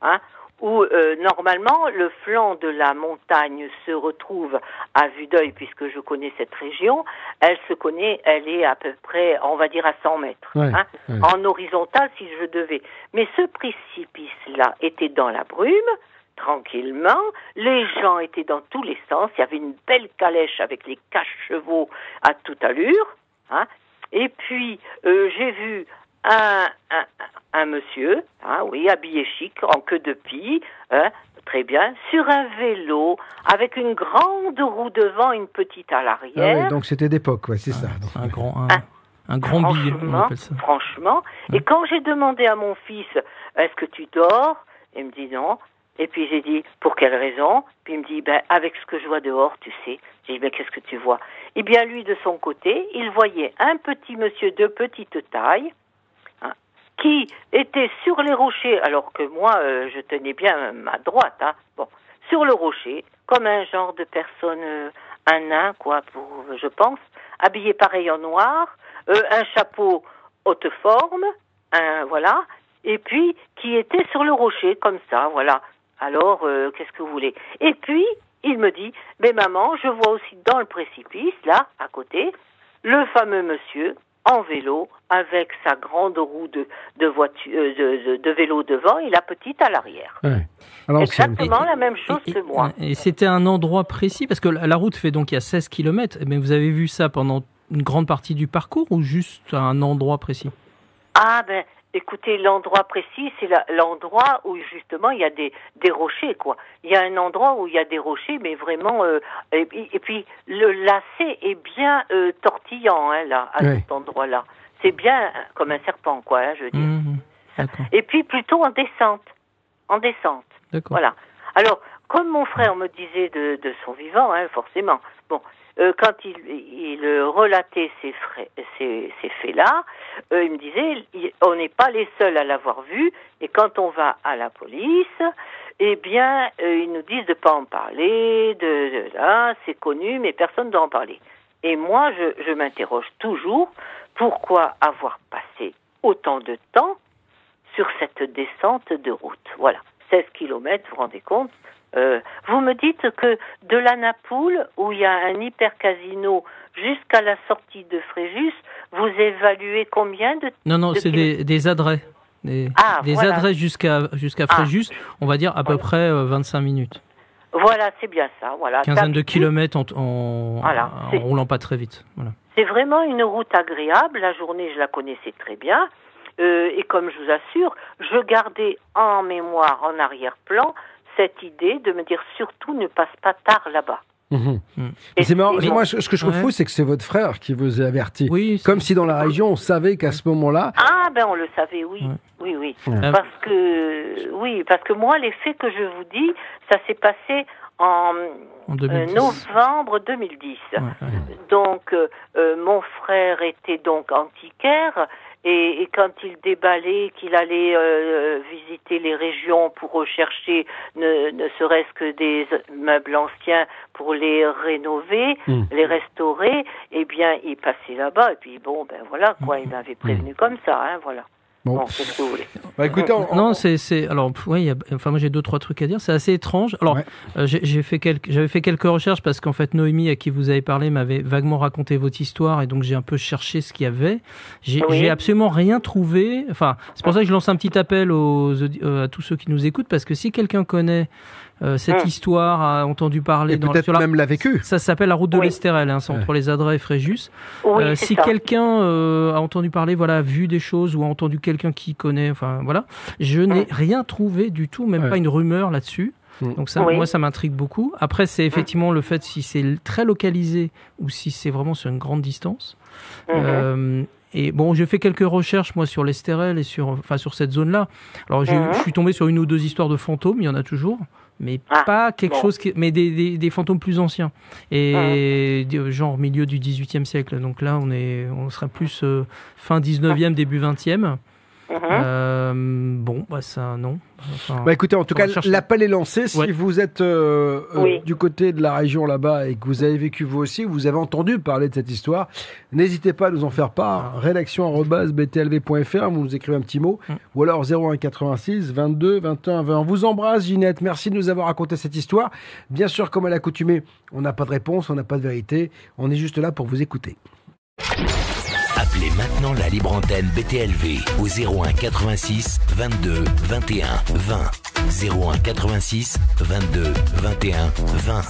hein, où euh, normalement le flanc de la montagne se retrouve à vue d'œil puisque je connais cette région, elle se connaît, elle est à peu près, on va dire à 100 mètres, hein, en horizontal si je devais. Mais ce précipice-là était dans la brume, tranquillement, les gens étaient dans tous les sens, il y avait une belle calèche avec les cache-chevaux à toute allure, hein, et puis euh, j'ai vu un, un, un monsieur, hein, oui, habillé chic, en queue de pie, hein, très bien, sur un vélo, avec une grande roue devant, une petite à l'arrière. Ah oui, donc c'était d'époque, ouais, c'est ça. Un grand, un, un grand billet, on appelle ça. Franchement. Et quand j'ai demandé à mon fils, est-ce que tu dors? Il me dit non. Et puis j'ai dit, pour quelle raison? Puis il me dit, ben, avec ce que je vois dehors, tu sais. J'ai dit, ben, qu'est-ce que tu vois? Eh bien, lui, de son côté, il voyait un petit monsieur de petite taille, hein, qui était sur les rochers, alors que moi, euh, je tenais bien ma droite, hein, bon, sur le rocher, comme un genre de personne, euh, un nain, quoi, pour, je pense, habillé pareil en noir, euh, un chapeau haute forme, un, voilà, et puis qui était sur le rocher, comme ça, voilà. Alors, euh, qu'est-ce que vous voulez? Et puis, il me dit, mais maman, je vois aussi dans le précipice, là, à côté, le fameux monsieur en vélo avec sa grande roue de, de, voiture, euh, de, vélo devant et la petite à l'arrière. Exactement la même chose que moi. Et c'était un endroit précis parce que la route fait donc il y a 16 km, mais vous avez vu ça pendant une grande partie du parcours ou juste à un endroit précis? Ah ben Écoutez, l'endroit précis, c'est l'endroit où justement il y a des, des rochers, quoi. Il y a un endroit où il y a des rochers, mais vraiment. Euh, et, puis le lacet est bien euh, tortillant, hein, là, à cet endroit-là. C'est bien comme un serpent, quoi, hein, je veux dire. Mmh. et puis plutôt en descente, en descente. Voilà. Alors, comme mon frère me disait de, de son vivant, hein, forcément. Bon, euh, quand il, il, relatait ces, ces, ces faits-là, euh, il me disait, on n'est pas les seuls à l'avoir vu, et quand on va à la police, eh bien, euh, ils nous disent de pas en parler, de, là, c'est connu, mais personne ne doit en parler. Et moi, je, je m'interroge toujours, pourquoi avoir passé autant de temps sur cette descente de route? Voilà, 16 kilomètres, vous vous rendez compte euh, vous me dites que de la Napoule, où il y a un hyper casino jusqu'à la sortie de Fréjus, vous évaluez combien de Non, non, c'est des, des adrets. Des, ah, des adrets jusqu'à jusqu'à ah. Fréjus, on va dire à peu près 25 euh, minutes. Voilà, c'est bien ça. Voilà. Quinzaine de kilomètres en, en, en roulant pas très vite. Voilà. C'est vraiment une route agréable. La journée, je la connaissais très bien. Euh, et comme je vous assure, je gardais en mémoire, en arrière-plan, cette idée de me dire surtout ne passe pas tard là-bas. Mhm. Mm. C'est marrant. Moi, ce que je trouve fou, c'est que c'est votre frère qui vous a averti. Oui, Comme si dans la région, on savait qu'à ce moment-là. Ah, ben on le savait, oui. Oui, oui. Parce que, oui, parce que moi, les faits que je vous dis, ça s'est passé en, euh, novembre 2010. Donc, euh, euh, mon frère était donc antiquaire et, et, quand il déballait, qu'il allait euh, visiter les régions pour rechercher ne, ne serait-ce que des meubles anciens pour les rénover, hmm. les restaurer, eh bien, il passait là-bas. Et puis, bon, ben voilà, quoi, il m'avait prévenu hmm. comme ça, hein, voilà. Bon, qu'est-ce que vous voulez bah, écoutez, Non, c'est, c'est, alors, a, enfin, moi j'ai deux trois trucs à dire. C'est assez étrange. Alors, euh, j'ai, fait quelques, j'avais fait quelques recherches parce qu'en fait, Noémie, à qui vous avez parlé, m'avait vaguement raconté votre histoire et donc j'ai un peu cherché ce qu'il y avait. J'ai, j'ai absolument rien trouvé. Enfin, c'est pour ça que je lance un petit appel aux, euh, à tous ceux qui nous écoutent parce que si quelqu'un connaît euh, cette hum. histoire a entendu parler peut-être même l'a vécu. Ça s'appelle la route de l'Estérel, hein, c'est entre les Adrets et Fréjus. Euh, si quelqu'un euh, a entendu parler, voilà, vu des choses ou a entendu quelqu'un qui connaît, enfin voilà, je n'ai hum. rien trouvé du tout, même pas une rumeur là-dessus. Hum. Donc ça, moi, ça m'intrigue beaucoup. Après, c'est effectivement le fait si c'est très localisé ou si c'est vraiment sur une grande distance. et bon, j'ai fait quelques recherches moi sur l'Estérel et sur, enfin sur cette zone-là. Alors, je suis tombé sur une ou deux histoires de fantômes. Il y en a toujours mais ah, pas quelque chose qui, mais des, des, des, fantômes plus anciens. Et ah. genre milieu du 18e siècle. Donc là on est on sera plus euh, fin 19e début 20e Mhm. Euh, bon, bah ça, non. bah écoutez, en tout cas, l'appel est lancé. Si vous êtes euh, euh, du côté de la région là-bas et que vous avez vécu vous aussi, vous avez entendu parler de cette histoire, n'hésitez pas à nous en faire part. Rédaction@btlv.fr, vous nous écrivez un petit mot, mm. ou alors 01 86 22 21 20. On vous embrasse, Ginette. Merci de nous avoir raconté cette histoire. Bien sûr, comme à l'accoutumée, on n'a pas de réponse, on n'a pas de vérité. On est juste là pour vous écouter. Appelez maintenant la libre antenne BTLV au 01 86 22 21 20. 01 86 22 21 20.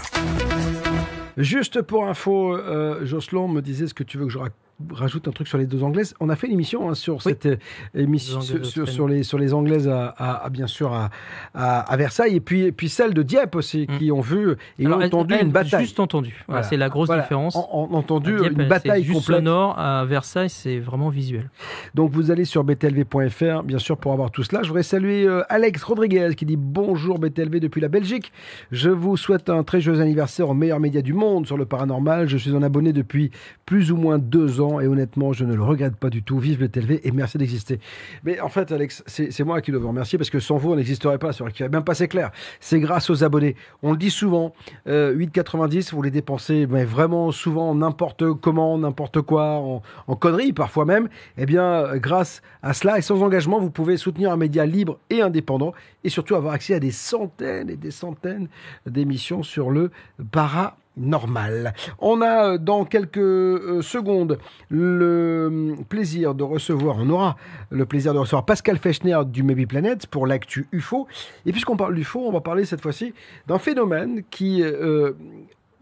Juste pour info, euh, Jocelyn me disait ce que tu veux que je raconte rajoute un truc sur les deux anglaises. On a fait une émission hein, sur cette euh, émission sur, les sur les anglaises à, bien sûr à, à, Versailles et puis puis celle de Dieppe aussi mm. qui ont vu et ont entendu une bataille. Juste entendu. c'est la grosse différence. On, a entendu une bataille juste complète. sonore à Versailles, c'est vraiment visuel. Donc vous allez sur btlv.fr bien sûr pour avoir tout cela. Je voudrais saluer euh, Alex Rodriguez qui dit bonjour BTLV depuis la Belgique. Je vous souhaite un très joyeux anniversaire au meilleur média du monde sur le paranormal. Je suis un abonné depuis plus ou moins deux ans et honnêtement, je ne le regrette pas du tout. Vive le TLV et merci d'exister. Mais en fait, Alex, c'est moi qui dois vous remercier parce que sans vous, on n'existerait pas. C'est même pas c'est clair. C'est grâce aux abonnés. On le dit souvent, 8,90, euh, vous les dépensez mais vraiment souvent n'importe comment, n'importe quoi, en, en conneries parfois même. Eh bien, grâce à cela et sans engagement, vous pouvez soutenir un média libre et indépendant et surtout avoir accès à des centaines et des centaines d'émissions sur le para normal. On a euh, dans quelques euh, secondes le plaisir de recevoir, on aura le plaisir de recevoir Pascal Fechner du Maybe Planet pour l'actu UFO. Et puisqu'on parle d'UFO, on va parler cette fois-ci d'un phénomène qui euh,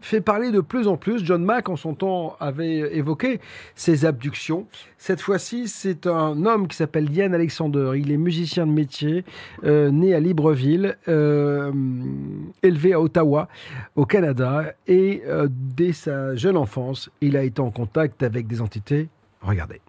fait parler de plus en plus. John Mack, en son temps, avait évoqué ces abductions. Cette fois-ci, c'est un homme qui s'appelle Yann Alexander. Il est musicien de métier, euh, né à Libreville, euh, élevé à Ottawa, au Canada. Et euh, dès sa jeune enfance, il a été en contact avec des entités. Regardez.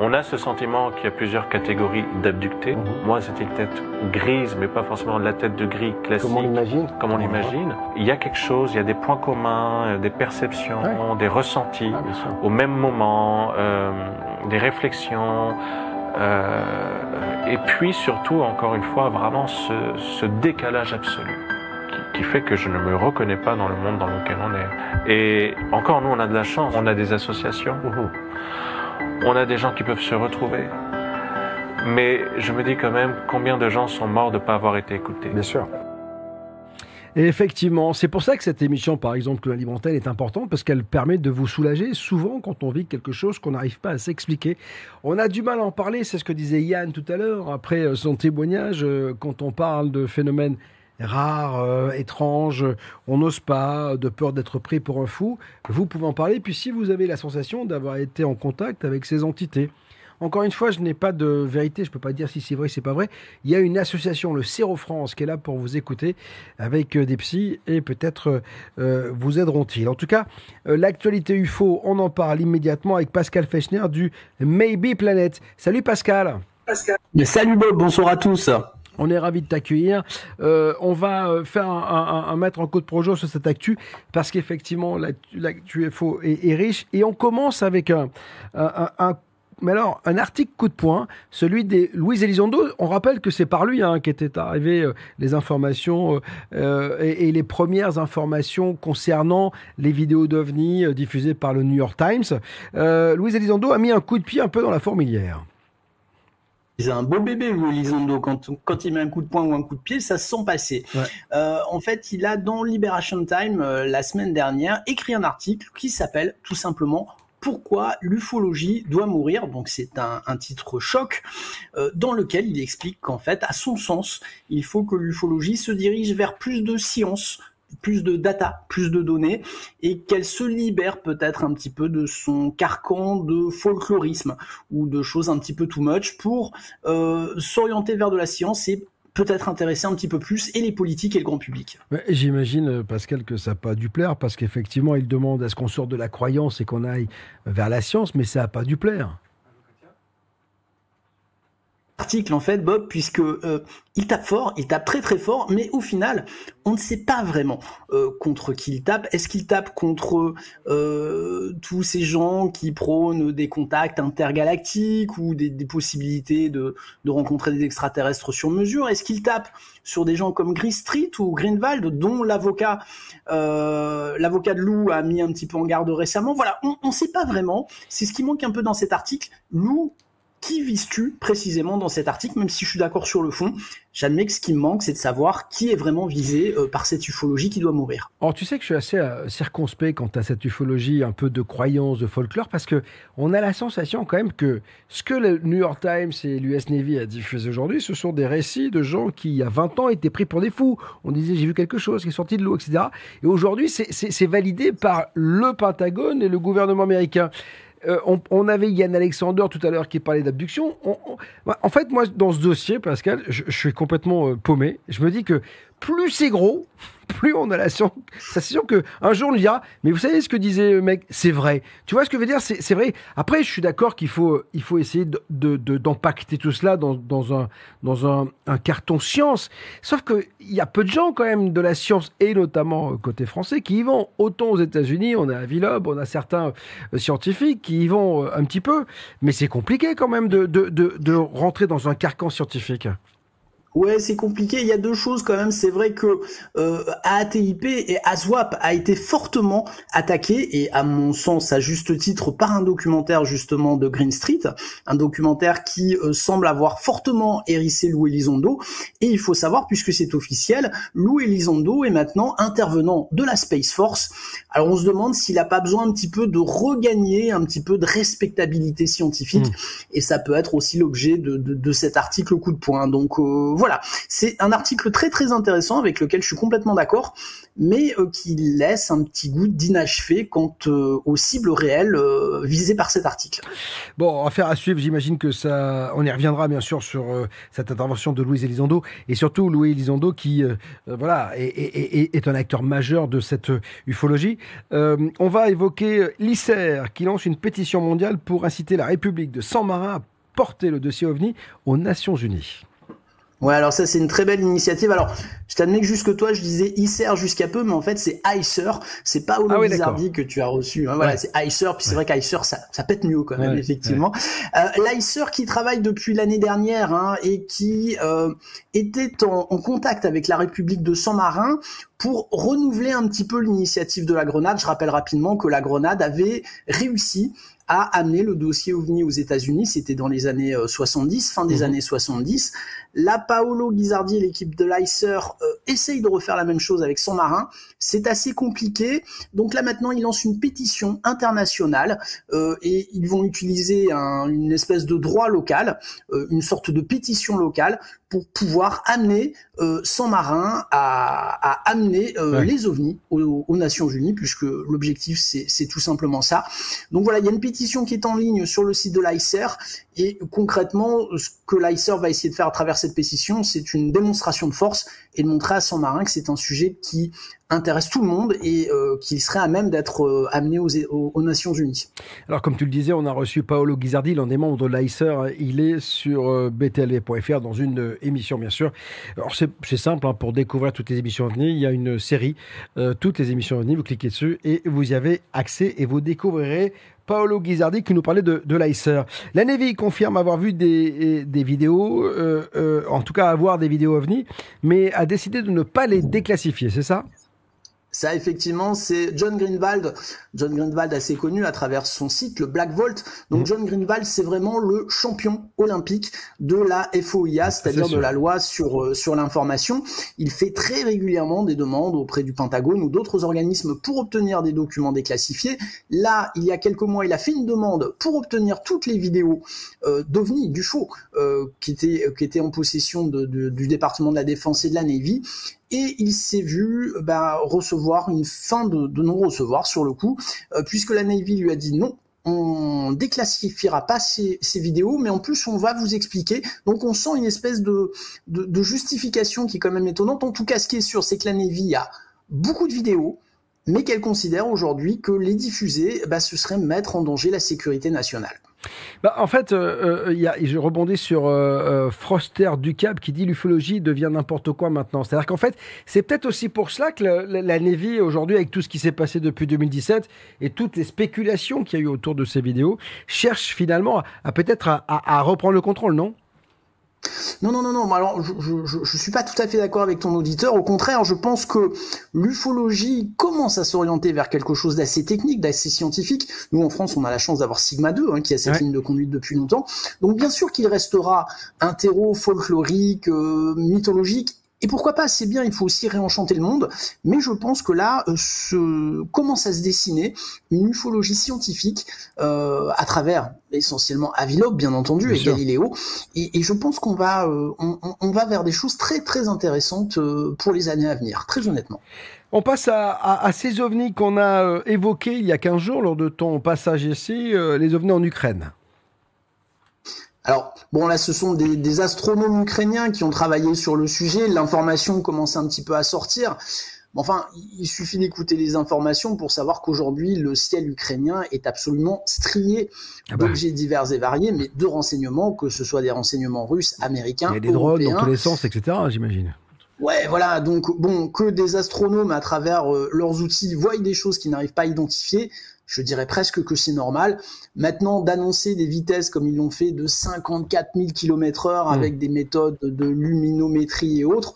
On a ce sentiment qu'il y a plusieurs catégories d'abductés. Mhm. Moi, c'était une tête grise, mais pas forcément la tête de gris classique. Comme on l'imagine. Comme on l'imagine. Il y a quelque chose, il y a des points communs, des perceptions, des ressentis ah, au même moment, euh, des réflexions. Euh, et puis surtout, encore une fois, vraiment ce, ce décalage absolu qui, fait que je ne me reconnais pas dans le monde dans lequel on est. Et encore, nous, on a de la chance, on a des associations. Mhm on a des gens qui peuvent se retrouver. Mais je me dis quand même combien de gens sont morts de ne pas avoir été écoutés. Bien sûr. Et effectivement, c'est pour ça que cette émission, par exemple, la Libre est importante, parce qu'elle permet de vous soulager. Souvent, quand on vit quelque chose qu'on n'arrive pas à s'expliquer, on a du mal à en parler. C'est ce que disait Yann tout à l'heure, après son témoignage, euh, quand on parle de phénomènes rares, euh, étranges, on n'ose pas, de peur d'être pris pour un fou. Vous pouvez en parler. Puis si vous avez la sensation d'avoir été en contact avec ces entités, encore une fois, je n'ai pas de vérité, je ne peux pas dire si c'est vrai, c'est pas vrai. Il y a une association, le Céro France, qui est là pour vous écouter avec euh, des psys et peut-être euh, vous aideront-ils. En tout cas, l'actualité UFO, on en parle immédiatement avec Pascal Fechner du Maybe Planet. Salut Pascal. Pascal. Salut Bob, bonsoir à tous. On est ravi de t'accueillir. Euh, on va euh, faire un, mettre en coup de projet sur cette actu parce qu'effectivement l'actu FO est, est, riche et on commence avec un, mais alors, un article coup de poing, celui de Louis Elizondo, on rappelle que c'est par lui hein, qu'étaient arrivées euh, les informations et, les premières informations concernant les vidéos d'OVNI diffusées par le New York Times. Louis Elizondo a mis un coup de pied un peu dans la fourmilière. C'est un beau bébé, Louis Elizondo. Quand, quand il met un coup de poing ou un coup de pied, ça se sent passer. Euh, en fait, il a dans Liberation Time, euh, la semaine dernière, écrit un article qui s'appelle tout simplement pourquoi l'ufologie doit mourir? Donc c'est un, un, titre choc euh, dans lequel il explique qu'en fait, à son sens, il faut que l'ufologie se dirige vers plus de science, plus de data, plus de données, et qu'elle se libère peut-être un petit peu de son carcan de folklorisme ou de choses un petit peu too much pour euh, s'orienter vers de la science et peut-être intéresser un petit peu plus et les politiques et le grand public. J'imagine, euh, Pascal, que ça n'a pas dû plaire, parce qu'effectivement, il demande à ce qu'on sorte de la croyance et qu'on aille vers la science, mais ça n'a pas dû plaire article en fait Bob puisque euh, il tape fort, il tape très très fort, mais au final on ne sait pas vraiment euh, contre qui il tape. Est-ce qu'il tape contre euh, tous ces gens qui prônent des contacts intergalactiques ou des, possibilités de, de, rencontrer des extraterrestres sur mesure? Est-ce qu'il tape sur des gens comme Gris Street ou Greenwald dont l'avocat l'avocat de Lou a mis un petit peu en garde récemment? Voilà, on ne sait pas vraiment. C'est ce qui manque un peu dans cet article. Lou qui vises-tu précisément dans cet article, même si je suis d'accord sur le fond J'admets que ce qui me manque, c'est de savoir qui est vraiment visé euh, par cette ufologie qui doit mourir. Alors tu sais que je suis assez euh, circonspect quant à cette ufologie, un peu de croyance, de folklore, parce que on a la sensation quand même que ce que le New York Times et l'US Navy a diffusé aujourd'hui, ce sont des récits de gens qui, il y a 20 ans, étaient pris pour des fous. On disait j'ai vu quelque chose qui est sorti de l'eau, etc. Et aujourd'hui, c'est validé par le Pentagone et le gouvernement américain. Euh, on, avait Yann Alexander tout à l'heure qui parlait d'abduction. En fait, moi, dans ce dossier, Pascal, je, je suis complètement paumé. Je me dis que plus c'est gros, plus on a la. C'est sûr qu'un jour on dira, mais vous savez ce que disait le mec, c'est vrai. Tu vois ce que je veux dire? C'est vrai. Après, je suis d'accord qu'il faut, il faut essayer d'empacter de, tout cela dans, dans, un, dans un, un carton science. Sauf qu'il y a peu de gens quand même de la science, et notamment euh, côté français, qui y vont. Autant aux États-Unis, on a Villob, on a certains euh, scientifiques qui y vont euh, un petit peu, mais c'est compliqué quand même de, de, de rentrer dans un carcan scientifique. Ouais, c'est compliqué. Il y a deux choses quand même. C'est vrai que euh, ATIP et ASWAP a été fortement attaqué et à mon sens à juste titre par un documentaire justement de Green Street, un documentaire qui euh, semble avoir fortement hérissé Lou Elizondo. Et il faut savoir, puisque c'est officiel, Lou Elizondo est maintenant intervenant de la Space Force. Alors on se demande s'il n'a pas besoin un petit peu de regagner un petit peu de respectabilité scientifique. Hmm. Et ça peut être aussi l'objet de, de, de, cet article coup de poing. Donc euh, voilà, c'est un article très très intéressant avec lequel je suis complètement d'accord, mais euh, qui laisse un petit goût d'inachevé quant euh, aux cibles réelles euh, visées par cet article. Bon, affaire à suivre, j'imagine que ça, on y reviendra bien sûr sur cette intervention de Louise Elizondo et surtout Louis Elizondo qui, voilà, est, est, un acteur majeur de cette ufologie. on va évoquer l'ICER qui lance une pétition mondiale pour inciter la République de San Marin à porter le dossier OVNI aux Nations Unies. Ouais, alors ça c'est une très belle initiative. Alors, je t'admets que jusque toi je disais ICER jusqu'à peu, mais en fait c'est ICER, c'est pas Olo ah que tu as reçu. Hein. Voilà, c'est ICER, puis c'est vrai qu'ICER ça, ça pète mieux quand même, effectivement. Euh, L'ICER qui travaille depuis l'année dernière hein, et qui euh, était en, en, contact avec la République de San Marin pour renouveler un petit peu l'initiative de la Grenade. Je rappelle rapidement que la Grenade avait réussi a amené le dossier OVNI aux États-Unis. C'était dans les années 70, euh, fin des mhm. années 70. Là, Paolo Guizardi et l'équipe de l'ICER euh, essayent de refaire la même chose avec son marin. C'est assez compliqué. Donc là, maintenant, ils lancent une pétition internationale euh, et ils vont utiliser une espèce de droit local, euh, une sorte de pétition locale pour pouvoir amener euh, San Marin à, à amener euh, les ovnis aux, aux, Nations Unies, puisque l'objectif c'est tout simplement ça. Donc voilà, il y a une pétition qui est en ligne sur le site de l'ICER et concrètement, ce que l'ICER va essayer de faire à travers cette pétition, c'est une démonstration de force et de montrer à son marin que c'est un sujet qui intéresse tout le monde et euh, qu'il serait à même d'être euh, amené aux, Nations Unies. Alors comme tu le disais, on a reçu Paolo Guizardi, l'un des membres de l'ICER. Il est sur euh, btlv.fr dans une euh, émission bien sûr. Alors c'est simple, hein, pour découvrir toutes les émissions venues, il y a une série, toutes les émissions venues, vous cliquez dessus et vous y avez accès et vous découvrirez Paolo Guizardi qui nous parlait de, de l'ICER. La Navy confirme avoir vu des, des vidéos, euh, euh, en tout cas avoir des vidéos OVNI, mais a décidé de ne pas les déclassifier, c'est ça? Ça, effectivement, c'est John Greenwald. John Greenwald assez connu à travers son site, le Black Vault. Donc, mm. John Greenwald, c'est vraiment le champion olympique de la FOIA, c'est-à-dire de la loi sur, euh, sur l'information. Il fait très régulièrement des demandes auprès du Pentagone ou d'autres organismes pour obtenir des documents déclassifiés. Là, il y a quelques mois, il a fait une demande pour obtenir toutes les vidéos euh, d'OVNI, du show, euh, qui, étaient, qui étaient en possession de, du département de la Défense et de la Navy et il s'est vu bah, recevoir une fin de, non-recevoir sur le coup, euh, puisque la Navy lui a dit non, on déclassifiera pas ces, vidéos, mais en plus on va vous expliquer. Donc on sent une espèce de, justification qui est quand même étonnante. En tout cas, ce qui est sûr, c'est que la Navy a beaucoup de vidéos, mais qu'elle considère aujourd'hui que les diffuser, bah, ce serait mettre en danger la sécurité nationale. Bah, en fait, euh, euh je rebondis sur euh, Froster Ducab qui dit l'ufologie devient n'importe quoi maintenant. C'est-à-dire qu'en fait, c'est peut-être aussi pour cela que la, la Navy, aujourd'hui, avec tout ce qui s'est passé depuis 2017 et toutes les spéculations qu'il y a eu autour de ces vidéos, cherche finalement à, peut-être à reprendre le contrôle, non? Non, non, non, non. Alors, je, je, je, suis pas tout à fait d'accord avec ton auditeur. Au contraire, je pense que l'ufologie commence à s'orienter vers quelque chose d'assez technique, d'assez scientifique. Nous, en France, on a la chance d'avoir Sigma 2, hein, qui a cette ligne de conduite depuis longtemps. Donc, bien sûr qu'il restera un terreau folklorique, euh, mythologique et pourquoi pas, c'est bien, il faut aussi réenchanter le monde, mais je pense que là se commence à se dessiner une ufologie scientifique à travers essentiellement Avilog, bien entendu, et Galiléo, et, je pense qu'on va on, on, va vers des choses très très intéressantes pour les années à venir, très honnêtement. On passe à, ces ovnis qu'on a euh, évoqués il y a 15 jours lors de ton passage ici, euh, les ovnis en Ukraine. Alors, bon, là, ce sont des, astronomes ukrainiens qui ont travaillé sur le sujet. L'information commence un petit peu à sortir. Enfin, il suffit d'écouter les informations pour savoir qu'aujourd'hui, le ciel ukrainien est absolument strié ah bah. d'objets divers et variés, mais de renseignements, que ce soit des renseignements russes, américains, Il y a des drones dans tous les sens, etc., j'imagine. Ouais, voilà. Donc bon, que des astronomes à travers euh, leurs outils voient des choses qu'ils n'arrivent pas à identifier, je dirais presque que c'est normal. Maintenant, d'annoncer des vitesses comme ils l'ont fait de 54 000 km heure avec des méthodes de luminométrie et autres,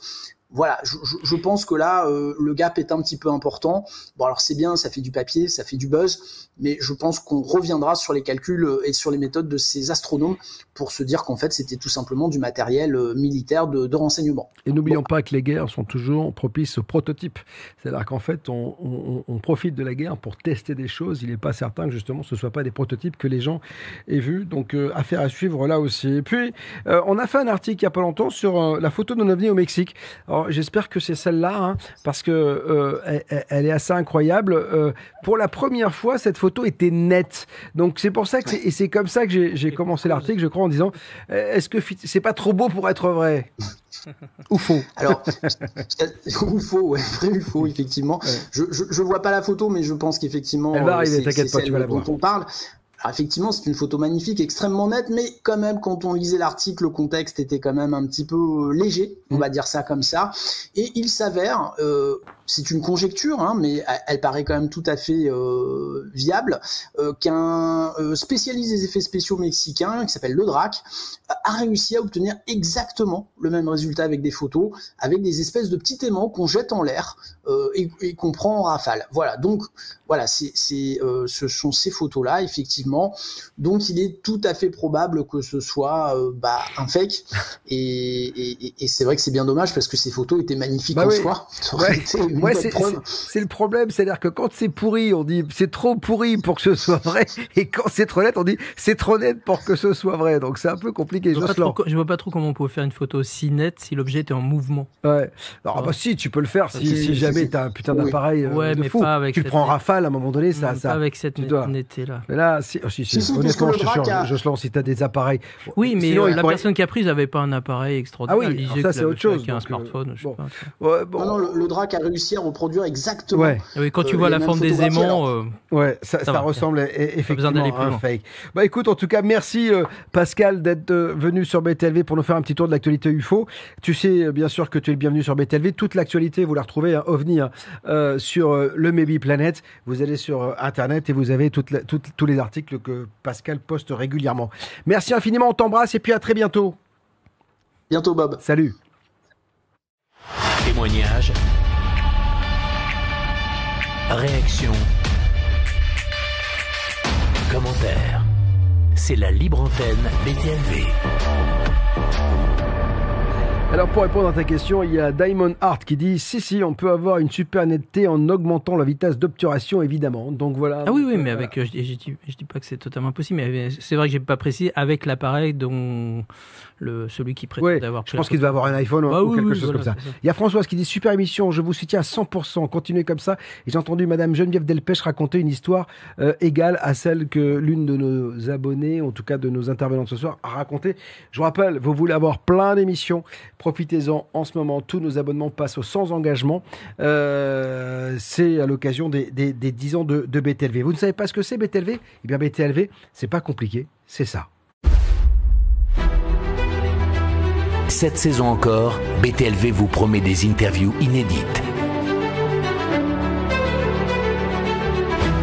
voilà, je, je, pense que là, euh, le gap est un petit peu important. Bon, alors c'est bien, ça fait du papier, ça fait du buzz, mais je pense qu'on reviendra sur les calculs euh, et sur les méthodes de ces astronomes pour se dire qu'en fait, c'était tout simplement du matériel euh, militaire de, de renseignement. Et n'oublions pas que les guerres sont toujours propices aux prototypes. C'est-à-dire qu'en fait, on, on, on, profite de la guerre pour tester des choses. Il n'est pas certain que justement ce ne soit pas des prototypes que les gens aient vus. Donc, affaire à suivre là aussi. Et puis, on a fait un article il n'y a pas longtemps sur la photo d'un ovni au Mexique. Alors, j'espère que c'est celle-là, hein, parce que euh, elle, est assez incroyable. Euh, pour la première fois, cette photo était nette. Donc c'est pour ça que et c'est comme ça que j'ai commencé l'article, je crois, en disant euh, est-ce que c'est pas trop beau pour être vrai ou faux Alors, ou faux, ouais, vrai ou faux, effectivement. Je, je, vois pas la photo, mais je pense qu'effectivement, elle va arriver, t'inquiète pas, tu vas la voir. on parle. Alors effectivement, c'est une photo magnifique, extrêmement nette, mais quand même, quand on lisait l'article, le contexte était quand même un petit peu léger, on mm. va dire ça comme ça. Et il s'avère, euh, c'est une conjecture, hein, mais elle, paraît quand même tout à fait euh, viable, euh, qu'un euh, spécialiste des effets spéciaux mexicain, qui s'appelle Le Drac, a réussi à obtenir exactement le même résultat avec des photos, avec des espèces de petits aimants qu'on jette en l'air et, et qu'on prend en rafale. Voilà, donc voilà, c'est, ce sont ces photos-là, effectivement. Donc il est tout à fait probable que ce soit bah, un fake. Et, et, et c'est vrai que c'est bien dommage parce que ces photos étaient magnifiques bah en soi. Ouais, c'est le problème, c'est-à-dire que quand c'est pourri, on dit c'est trop pourri pour que ce soit vrai, <laughs> et quand c'est trop net, on dit c'est trop net pour que ce soit vrai. Donc c'est un peu compliqué. Je vois, trop, je vois pas trop comment on peut faire une photo si nette si l'objet était en mouvement. Ouais. Alors, bah si, tu peux le faire si, si jamais t'as un putain d'appareil. Euh, ouais, mais fou. pas avec. Tu le prends en rafale à un moment donné, ça. ça pas avec cette netteté là. Mais là, si, oh, si, si, honnêtement, je te jure, Jocelyn, si t'as des appareils. Oui, mais euh, la personne qui a pris n'avait pas un appareil extraordinaire. Ah oui, ça c'est autre chose. un smartphone. Non, le Drac a réussi à reproduire exactement Ouais. Oui, quand tu vois la forme des aimants, euh, ouais, ça, ressemble effectivement à un fake. Bah écoute, en tout cas, merci euh, Pascal d'être euh, venu sur BTLV pour nous faire un petit tour de l'actualité UFO. Tu sais bien sûr que tu es le bienvenu sur BTLV. Toute l'actualité, vous la retrouvez à OVNI hein, sur le Maybe Planet. Vous allez sur Internet et vous avez tous les articles que Pascal poste régulièrement. Merci infiniment, on t'embrasse et puis à très bientôt. Bientôt Bob. Salut. Témoignage Réaction. Commentaire. C'est la libre antenne BTLV. Alors pour répondre à ta question, il y a Diamond Art qui dit si si on peut avoir une super netteté en augmentant la vitesse d'obturation évidemment. Donc voilà. Ah oui oui mais avec euh, je, je, dis, je, dis, pas que c'est totalement impossible mais c'est vrai que j'ai pas précisé avec l'appareil dont le, celui qui prétend d'avoir Je pense qu'il doit avoir un iPhone ou, ah quelque chose comme ça. Il y a Françoise qui dit super émission, je vous soutiens à 100%, continuez comme ça. Et j'ai entendu Madame Geneviève Delpech raconter une histoire euh, égale à celle que l'une de nos abonnés, en tout cas de nos intervenants de ce soir, a raconté. Je vous rappelle, vous voulez avoir plein d'émissions, profitez-en en ce moment. Tous nos abonnements passent au sans engagement. Euh, c'est à l'occasion des, des, 10 ans de, de BTLV. Vous ne savez pas ce que c'est BTLV Eh bien BTLV, c'est pas compliqué, c'est ça. Cette saison encore, BTLV vous promet des interviews inédites.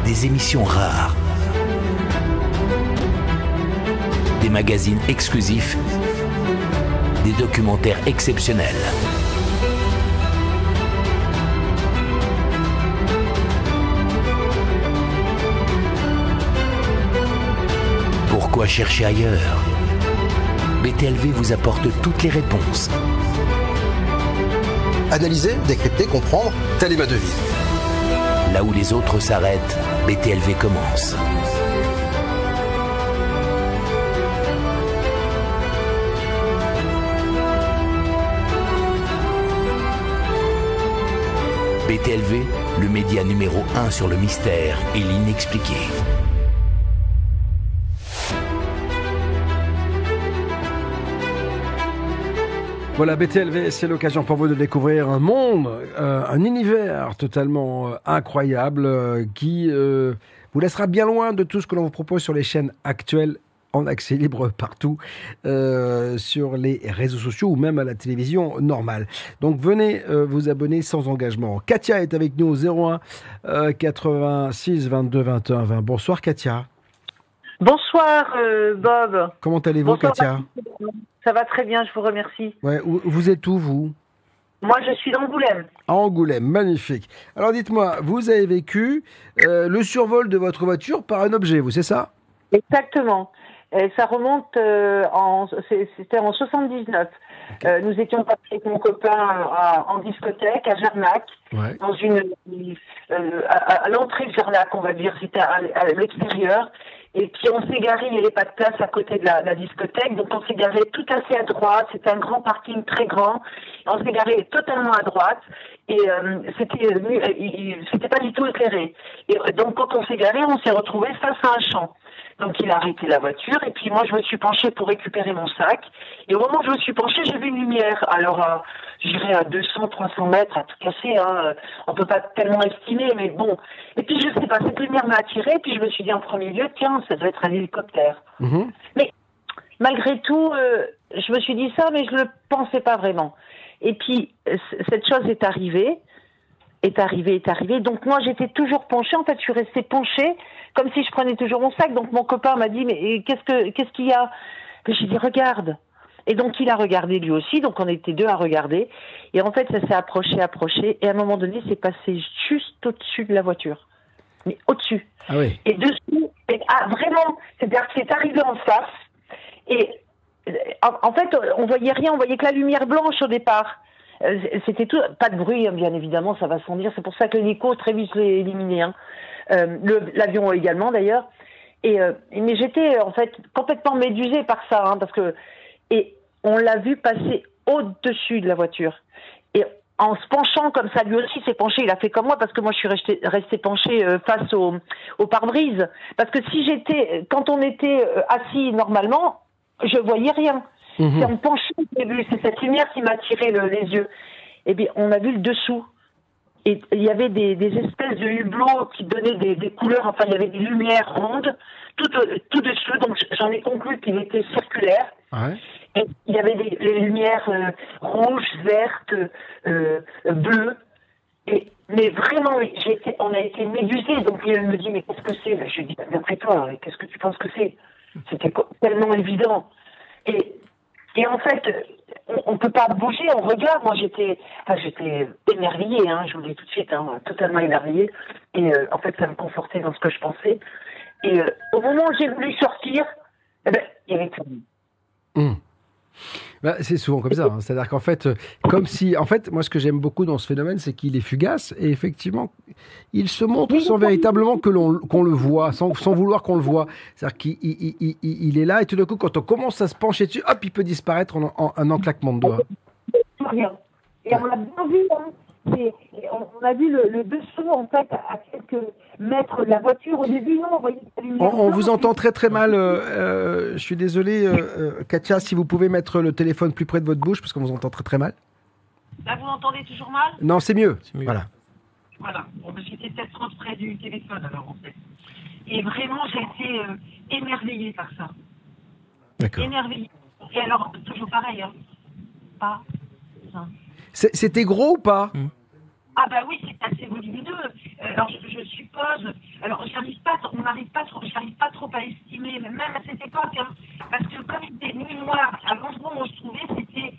Des émissions rares. Des magazines exclusifs. Des documentaires exceptionnels. Pourquoi chercher ailleurs? BTLV vous apporte toutes les réponses. Analyser, décrypter, comprendre, telle est ma devise. Là où les autres s'arrêtent, BTLV commence. BTLV, le média numéro 1 sur le mystère et l'inexpliqué. Voilà, BTLV, c'est l'occasion pour vous de découvrir un monde, euh, un univers totalement euh, incroyable euh, qui vous laissera bien loin de tout ce que l'on vous propose sur les chaînes actuelles en accès libre partout euh, sur les réseaux sociaux ou même à la télévision normale. Donc venez euh, vous abonner sans engagement. Katia est avec nous au 01 86 22 21 20. Bonsoir Katia. Bonsoir Bob. Comment allez-vous Katia Ça va très bien, je vous remercie. Ouais, vous êtes où vous? Moi, je suis d'Angoulême. Angoulême, magnifique. Alors dites-moi, vous avez vécu euh, le survol de votre voiture par un objet, vous, c'est ça? Exactement. Et ça remonte euh, en, c'était en 79. Euh, nous étions partis avec mon copain en discothèque à Jarnac, dans une euh, à, l'entrée de Jarnac, on va dire, c'était à, l'extérieur. Et puis on s'est garé, il n'y avait pas de place à côté de la, la discothèque, donc on s'est garé tout à fait à droite. C'était un grand parking très grand. On s'est garé totalement à droite et euh, c'était c'était pas du tout éclairé. Et donc quand on s'est garé, on s'est retrouvé face à un champ. Donc il a arrêté la voiture et puis moi je me suis penchée pour récupérer mon sac. Et au moment où je me suis penchée, j'ai vu une lumière. Alors euh, j'irai à 200, 300 mètres à tout casser. Hein. On peut pas tellement estimer, mais bon. Et puis je sais pas, cette lumière m'a attirée. Et puis je me suis dit en premier lieu, tiens, ça doit être un hélicoptère. Mhm. Mais malgré tout, euh, je me suis dit ça, mais je ne le pensais pas vraiment. Et puis cette chose est arrivée est arrivée, est arrivée. Donc moi, j'étais toujours penchée. En fait, je suis restée penchée comme si je prenais toujours mon sac. Donc mon copain m'a dit mais qu'est-ce que qu'est-ce qu'il y a? J'ai dit regarde. Et donc il a regardé lui aussi. Donc on était deux à regarder. Et en fait ça s'est approché, approché. Et à un moment donné c'est passé juste au-dessus de la voiture. Mais au-dessus. Ah oui. Et dessous. ah, vraiment. C'est-à-dire que c'est arrivé en face. Et en, fait on voyait rien. On voyait que la lumière blanche au départ. Euh, c'était tout, pas de bruit, hein, bien évidemment, ça va sans dire. C'est pour ça que l'hélico très vite s'est éliminé. Hein. Euh, l'avion également d'ailleurs. Et euh, mais j'étais en fait complètement médusée par ça, hein, parce que et on l'a vu passer au-dessus de la voiture. Et en se penchant comme ça, lui aussi s'est penché. Il a fait comme moi parce que moi je suis restée, restée penchée euh, face au, au pare-brise. Parce que si j'étais, quand on était assis normalement, je voyais rien. Mhm. C'est en penchant c'est cette lumière qui m'a tiré les yeux. Et eh bien, on a vu le dessous et il y avait des, des espèces de hublots qui donnaient des, des, couleurs, enfin il y avait des lumières rondes tout, tout dessus, donc j'en ai conclu qu'il était circulaire. Ouais. Et il y avait des, les lumières euh, rouges, vertes, euh, bleues. Et, mais vraiment, été, on a été médusés. Donc il me dit, mais qu'est-ce que c'est? Je lui dis, d'après toi, qu'est-ce que tu penses que c'est? C'était tellement évident. Et et en fait, on, ne peut pas bouger, on regarde. Moi, j'étais, enfin, j'étais émerveillée, hein, je vous le dis tout de suite, hein, totalement émerveillée. Et euh, en fait, ça me confortait dans ce que je pensais. Et euh, au moment où j'ai voulu sortir, eh ben, il y avait tout. Mmh. Bah, c'est souvent comme ça. Hein. C'est-à-dire qu'en fait, euh, comme si. En fait, moi, ce que j'aime beaucoup dans ce phénomène, c'est qu'il est fugace et effectivement, il se montre sans véritablement que l'on, qu'on le voit, sans, sans vouloir qu'on le voit. C'est-à-dire qu'il il, il, est là et tout d'un coup, quand on commence à se pencher dessus, hop, il peut disparaître en, un enclaquement de doigts. Et on l'a bien vu, hein on, a vu le, dessous en fait à quelques mètres de la voiture. Au début, non, on On, vous entend très très mal. Euh, euh, je suis désolé, euh, Katia, si vous pouvez mettre le téléphone plus près de votre bouche parce qu'on vous entend très très mal. Là, vous entendez toujours mal? Non, c'est mieux. Voilà. Voilà. Bon, j'étais peut-être trop près du téléphone alors en fait. Et vraiment, j'ai été émerveillée par ça. D'accord. Émerveillée. Et alors, toujours pareil, hein. Pas. C'était gros ou pas? Hmm. Ah bah oui, c'est assez volumineux. Euh, alors je, suppose, alors j'arrive pas, on n'arrive pas trop, j'arrive pas trop à estimer, même à cette époque, hein, parce que comme c'était nuit noire, à l'endroit où on se trouvait, c'était,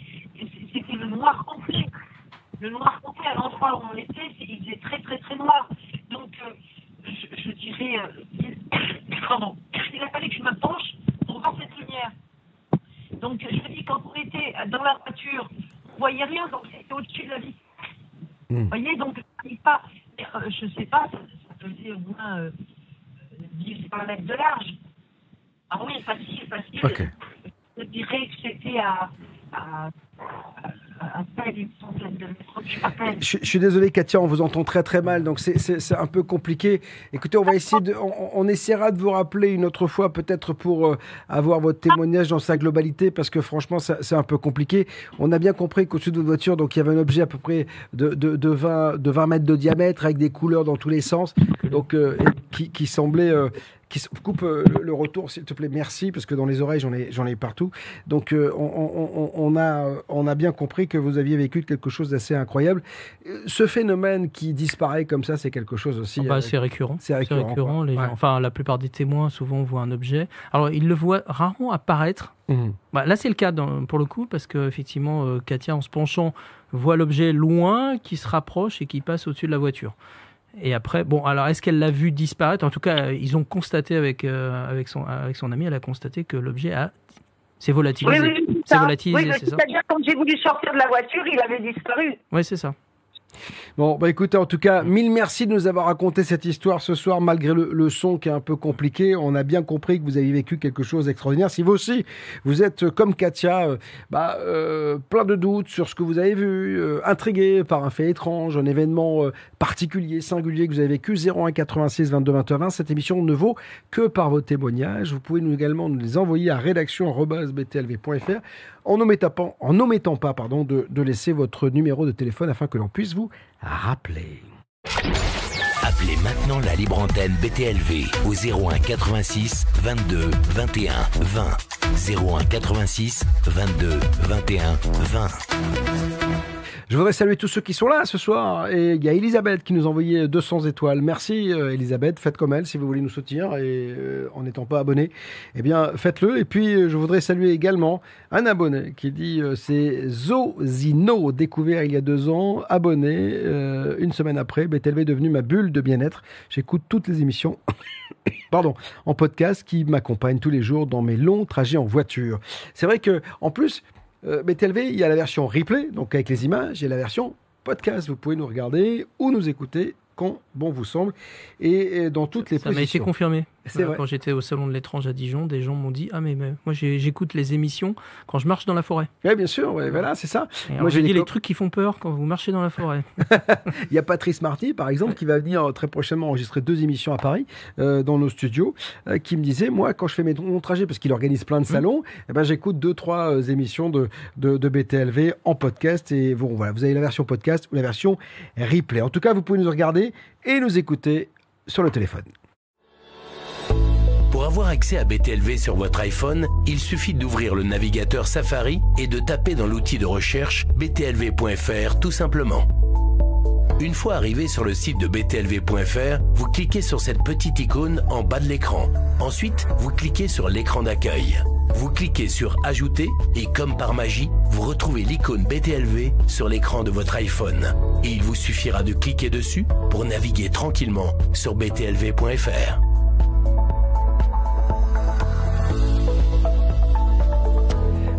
c'était le noir complet. Le noir complet à l'endroit où on était, il faisait très très très noir. Donc euh, je, dirais, euh, <coughs> pardon, il a fallu que je me penche pour voir cette lumière. Donc je dis quand on était dans la voiture, voyait rien, donc c'était au-dessus de la vie Vous voyez, donc, pas, je ne sais pas, ça, faisait au moins 10 mètres de large. Ah oui, facile, facile. Je dirais que c'était à, à, je, suis désolé, Katia, on vous entend très très mal, donc c'est un peu compliqué. Écoutez, on va essayer de, on, essaiera de vous rappeler une autre fois, peut-être pour euh, avoir votre témoignage dans sa globalité, parce que franchement, c'est un peu compliqué. On a bien compris qu'au-dessus de votre voiture, donc il y avait un objet à peu près de, de, 20, de 20 mètres de diamètre, avec des couleurs dans tous les sens, donc euh, qui, qui semblait euh, qui coupe euh, le retour, s'il te plaît. Merci, parce que dans les oreilles, j'en ai, j'en ai partout. Donc, euh, on, a, on a bien compris que vous aviez vécu quelque chose d'assez incroyable. Euh, ce phénomène qui disparaît comme ça, c'est quelque chose aussi. Ah bah, c'est récurrent. C'est récurrent. les enfin, la plupart des témoins, souvent, voient un objet. Alors, ils le voient rarement apparaître. Mmh. Bah, là, c'est le cas pour le coup, parce qu'effectivement, Katia, en se penchant, voit l'objet loin qui se rapproche et qui passe au-dessus de la voiture. Et après, bon, alors est-ce qu'elle l'a vu disparaître? En tout cas, ils ont constaté avec, euh, avec, son, avec son ami, elle a constaté que l'objet a s'est volatilisé. Oui, oui, c'est volatilisé, c'est ça? C'est-à-dire quand j'ai voulu sortir de la voiture, il avait disparu. Oui, c'est ça. Bon, bah écoutez, en tout cas, mille merci de nous avoir raconté cette histoire ce soir, malgré le, son qui est un peu compliqué. On a bien compris que vous avez vécu quelque chose d'extraordinaire. Si vous aussi, vous êtes euh, comme Katia, euh, bah, euh, plein de doutes sur ce que vous avez vu, intrigué par un fait étrange, un événement particulier, singulier que vous avez vécu, 01 86 22 21 20. Cette émission ne vaut que par vos témoignages. Vous pouvez nous également nous les envoyer à rédaction.btlv.fr en n'omettant pas, en omettant pas pardon, de, de laisser votre numéro de téléphone afin que l'on puisse vous rappeler. Appelez maintenant la libre antenne BTLV au 01 86 22 21 20. 01 86 22 21 20. Je voudrais saluer tous ceux qui sont là ce soir. Et il y a Elisabeth qui nous a envoyé 200 étoiles. Merci euh, Elisabeth, faites comme elle si vous voulez nous soutenir et euh, en n'étant pas abonné, eh bien faites-le. Et puis euh, je voudrais saluer également un abonné qui dit c'est Zozino, découvert il y a deux ans, abonné une semaine après. BTLV est devenu ma bulle de bien-être. J'écoute toutes les émissions. <coughs> pardon, en podcast qui m'accompagnent tous les jours dans mes longs trajets en voiture. C'est vrai que, en plus, euh, BTLV, il y a la version replay, donc avec les images, et la version podcast. Vous pouvez nous regarder ou nous écouter quand bon vous semble, et, dans toutes les ça m'a été confirmé. Quand j'étais au salon de l'étrange à Dijon, des gens m'ont dit ah mais, moi j'écoute les émissions quand je marche dans la forêt. Oui bien sûr, voilà c'est ça. moi j'ai dit les trucs qui font peur quand vous marchez dans la forêt. <laughs> Il y a Patrice Marty par exemple qui va venir euh, très prochainement enregistrer deux émissions à Paris euh, dans nos studios, euh, qui me disait moi quand je fais mes, mon trajet parce qu'il organise plein de mmh. salons, eh ben j'écoute deux trois émissions de, de, de, BTLV en podcast et bon voilà vous avez la version podcast ou la version replay. En tout cas vous pouvez nous regarder et nous écouter sur le téléphone. Avoir accès à BTLV sur votre iPhone, il suffit d'ouvrir le navigateur Safari et de taper dans l'outil de recherche btlv.fr tout simplement. Une fois arrivé sur le site de btlv.fr, vous cliquez sur cette petite icône en bas de l'écran. Ensuite, vous cliquez sur l'écran d'accueil. Vous cliquez sur Ajouter et comme par magie, vous retrouvez l'icône BTLV sur l'écran de votre iPhone. Et il vous suffira de cliquer dessus pour naviguer tranquillement sur btlv.fr.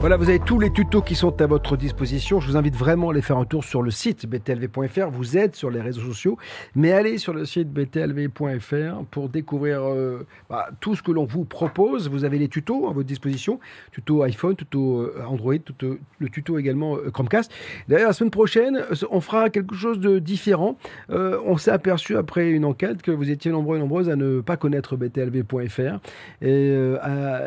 Voilà, vous avez tous les tutos qui sont à votre disposition. Je vous invite vraiment à aller faire un tour sur le site btlv.fr. Vous êtes sur les réseaux sociaux, mais allez sur le site btlv.fr pour découvrir euh, bah, tout ce que l'on vous propose. Vous avez les tutos à votre disposition, tuto iPhone, tuto euh, Android, le tuto également euh, Chromecast. D'ailleurs, la semaine prochaine, on fera quelque chose de différent. on s'est aperçu après une enquête que vous étiez nombreux et nombreuses à ne pas connaître btlv.fr et,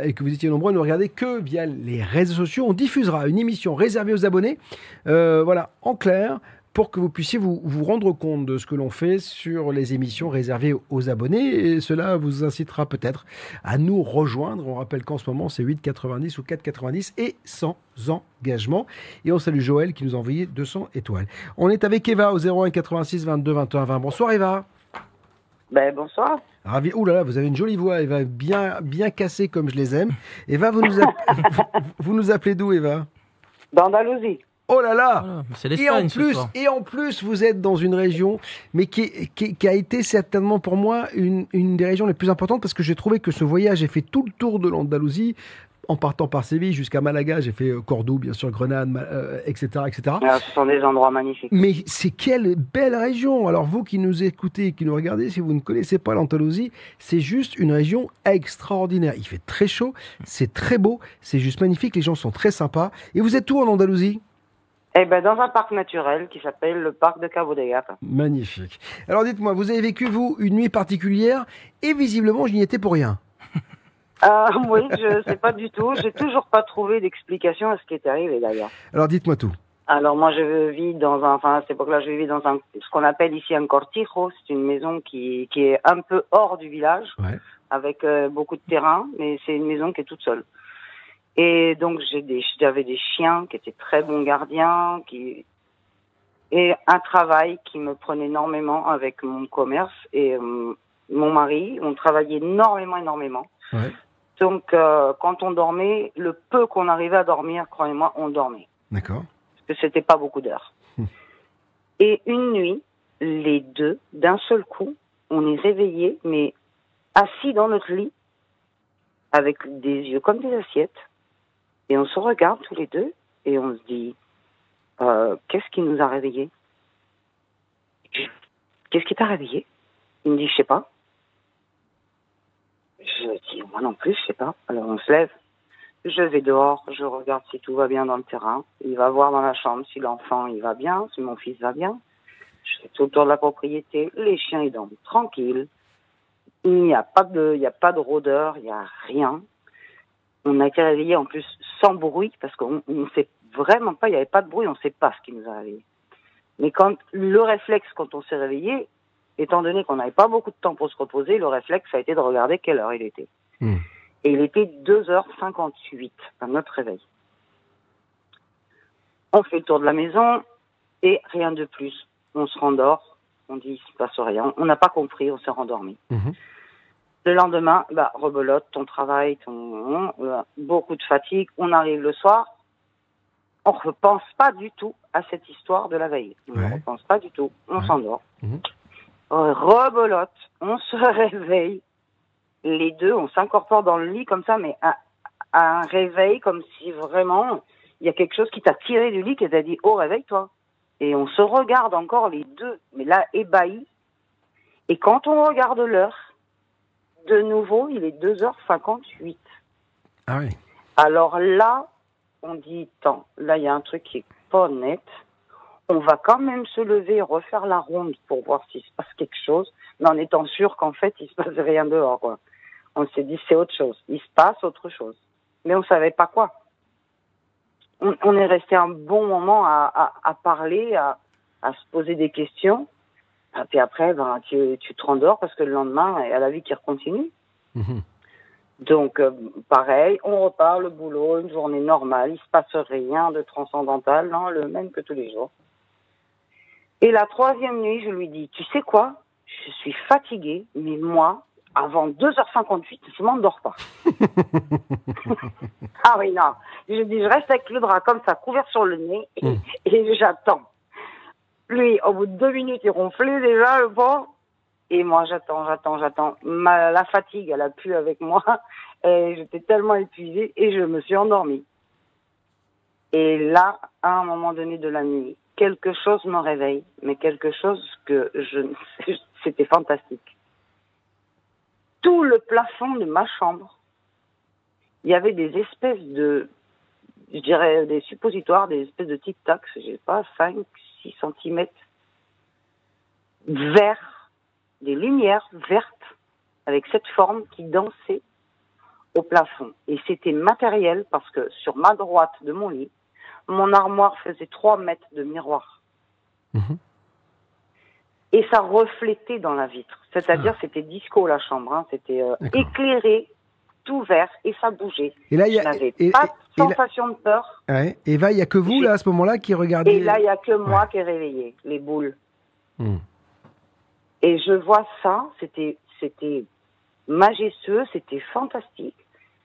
et que vous étiez nombreux à ne regarder que via les réseaux on diffusera une émission réservée aux abonnés, euh, voilà, en clair, pour que vous puissiez vous, rendre compte de ce que l'on fait sur les émissions réservées aux abonnés. Et cela vous incitera peut-être à nous rejoindre. On rappelle qu'en ce moment, c'est 8,90 ou 4,90 et sans engagement. Et on salue Joël qui nous a envoyé 200 étoiles. On est avec Eva au 01 86 22 21 20. Bonsoir Eva. Ben, bonsoir. Ravi. Ouh là là, vous avez une jolie voix, Eva, bien, bien cassée comme je les aime. Eva, vous nous, <laughs> vous, nous appelez d'où, Eva? D'Andalousie. Oh là là C'est et en plus Et en plus, vous êtes dans une région, mais qui, qui, a été certainement pour moi une, une, des régions les plus importantes parce que j'ai trouvé que ce voyage, j'ai fait tout le tour de l'Andalousie, en partant par Séville jusqu'à Malaga. J'ai fait Cordoue, bien sûr, Grenade, etc., etc. Ah, ce sont des endroits magnifiques. Mais c'est quelle belle région Alors vous qui nous écoutez, qui nous regardez, si vous ne connaissez pas l'Andalousie, c'est juste une région extraordinaire. Il fait très chaud, c'est très beau, c'est juste magnifique. Les gens sont très sympas. Et vous êtes où en Andalousie? Eh ben, dans un parc naturel qui s'appelle le parc de Cabo de Gata. Magnifique. Alors dites-moi, vous avez vécu, vous, une nuit particulière? Et visiblement, je n'y étais pour rien. Ah <laughs> oui, je sais pas du tout. J'ai toujours pas trouvé d'explication à ce qui est arrivé d'ailleurs. Alors dites-moi tout. Alors moi je vis dans un, enfin à cette époque-là je vis dans un, ce qu'on appelle ici un cortijo, c'est une maison qui, qui est un peu hors du village, avec euh, beaucoup de terrain, mais c'est une maison qui est toute seule. Et donc j'ai des, j'avais des chiens qui étaient très bons gardiens, qui et un travail qui me prenait énormément avec mon commerce et euh, mon mari. On travaillait énormément, énormément. Ouais. Donc euh, quand on dormait, le peu qu'on arrivait à dormir, croyez-moi, on dormait. D'accord. Parce que c'était pas beaucoup d'heures. Hum. Et une nuit, les deux, d'un seul coup, on est réveillés, mais assis dans notre lit, avec des yeux comme des assiettes, et on se regarde tous les deux et on se dit, euh, qu'est-ce qui nous a réveillés? Qu'est-ce qui t'a réveillé? Il me dit, je sais pas. Je dis, moi non plus, je sais pas. Alors on se lève. Je vais dehors, je regarde si tout va bien dans le terrain. Il va voir dans la chambre si l'enfant il va bien, si mon fils va bien. Je fais tout autour de la propriété. Les chiens ils dorment tranquilles. Il n'y a pas de, il n'y a pas de rôdeur, il n'y a rien. On a été réveillés en plus sans bruit parce qu'on ne sait vraiment pas, il n'y avait pas de bruit, on ne sait pas ce qui nous a réveillés. Mais quand le réflexe, quand on s'est réveillé, étant donné qu'on n'avait pas beaucoup de temps pour se reposer, le réflexe a été de regarder quelle heure il était. Hmm. Et il était 2h58 à notre réveil. On fait le tour de la maison et rien de plus. On se rendort, on dit il se passe rien. On n'a pas compris, on s'est rendormi. Hmm. Le lendemain, bah, rebelote, ton travail, ton, euh, beaucoup de fatigue. On arrive le soir, on ne repense pas du tout à cette histoire de la veille. On ne repense pas du tout. On s'endort. Mhm. Rebelote, on se <laughs> réveille. Les deux, on s'incorpore dans le lit comme ça, mais à, un réveil comme si vraiment il y a quelque chose qui t'a tiré du lit, qui t'a dit oh réveille-toi. Et on se regarde encore les deux, mais là ébahis. Et quand on regarde l'heure, de nouveau, il est 2h58. Ah oui. Alors là, on dit, tant, là, il y a un truc qui est pas net. On va quand même se lever et refaire la ronde pour voir s'il se passe quelque chose, mais en étant sûr qu'en fait, il se passe rien dehors. Quoi. On s'est dit, c'est autre chose. Il se passe autre chose. Mais on savait pas quoi. On, est resté un bon moment à, à, parler, à, à se poser des questions. Et puis après, ben, tu, tu te rendors parce que le lendemain, il y a la vie qui recontinue. Mhm. Donc, euh, pareil, on repart le boulot, une journée normale, il se passe rien de transcendantal, non, le même que tous les jours. Et la troisième nuit, je lui dis, tu sais quoi? Je suis fatiguée, mais moi, avant 2h58, je m'endors pas. <laughs> ah oui, non. Je dis, je reste avec le drap comme ça, couvert sur le nez, et, mm. et j'attends. Lui, au bout de deux minutes, il ronflait déjà, le pauvre. Et moi, j'attends, j'attends, j'attends. la fatigue, elle a pu avec moi. <laughs> Et j'étais tellement épuisée et je me suis endormie. Et là, à un moment donné de la nuit, quelque chose me réveille, mais quelque chose que je, <laughs> c'était fantastique. Tout le plafond de ma chambre, il y avait des espèces de, je dirais, des suppositoires, des espèces de tic-tac, je sais pas, 5, 6 cm, verts, des lumières vertes, avec cette forme qui dansait au plafond. Et c'était matériel parce que sur ma droite de mon lit, mon armoire faisait 3 mètres de miroir. Mhm. Et ça reflétait dans la vitre. C'est-à-dire, ah. c'était disco la chambre. Hein. C'était euh, éclairé, tout vert, et ça bougeait. Et là, il y a, pas de sensation de peur. Ouais. Et là, il n'y a que vous, là, à ce moment-là, qui regardez. Et là, il n'y a que moi qui ai réveillé, les boules. Hmm. Et je vois ça, c'était, c'était majestueux, c'était fantastique.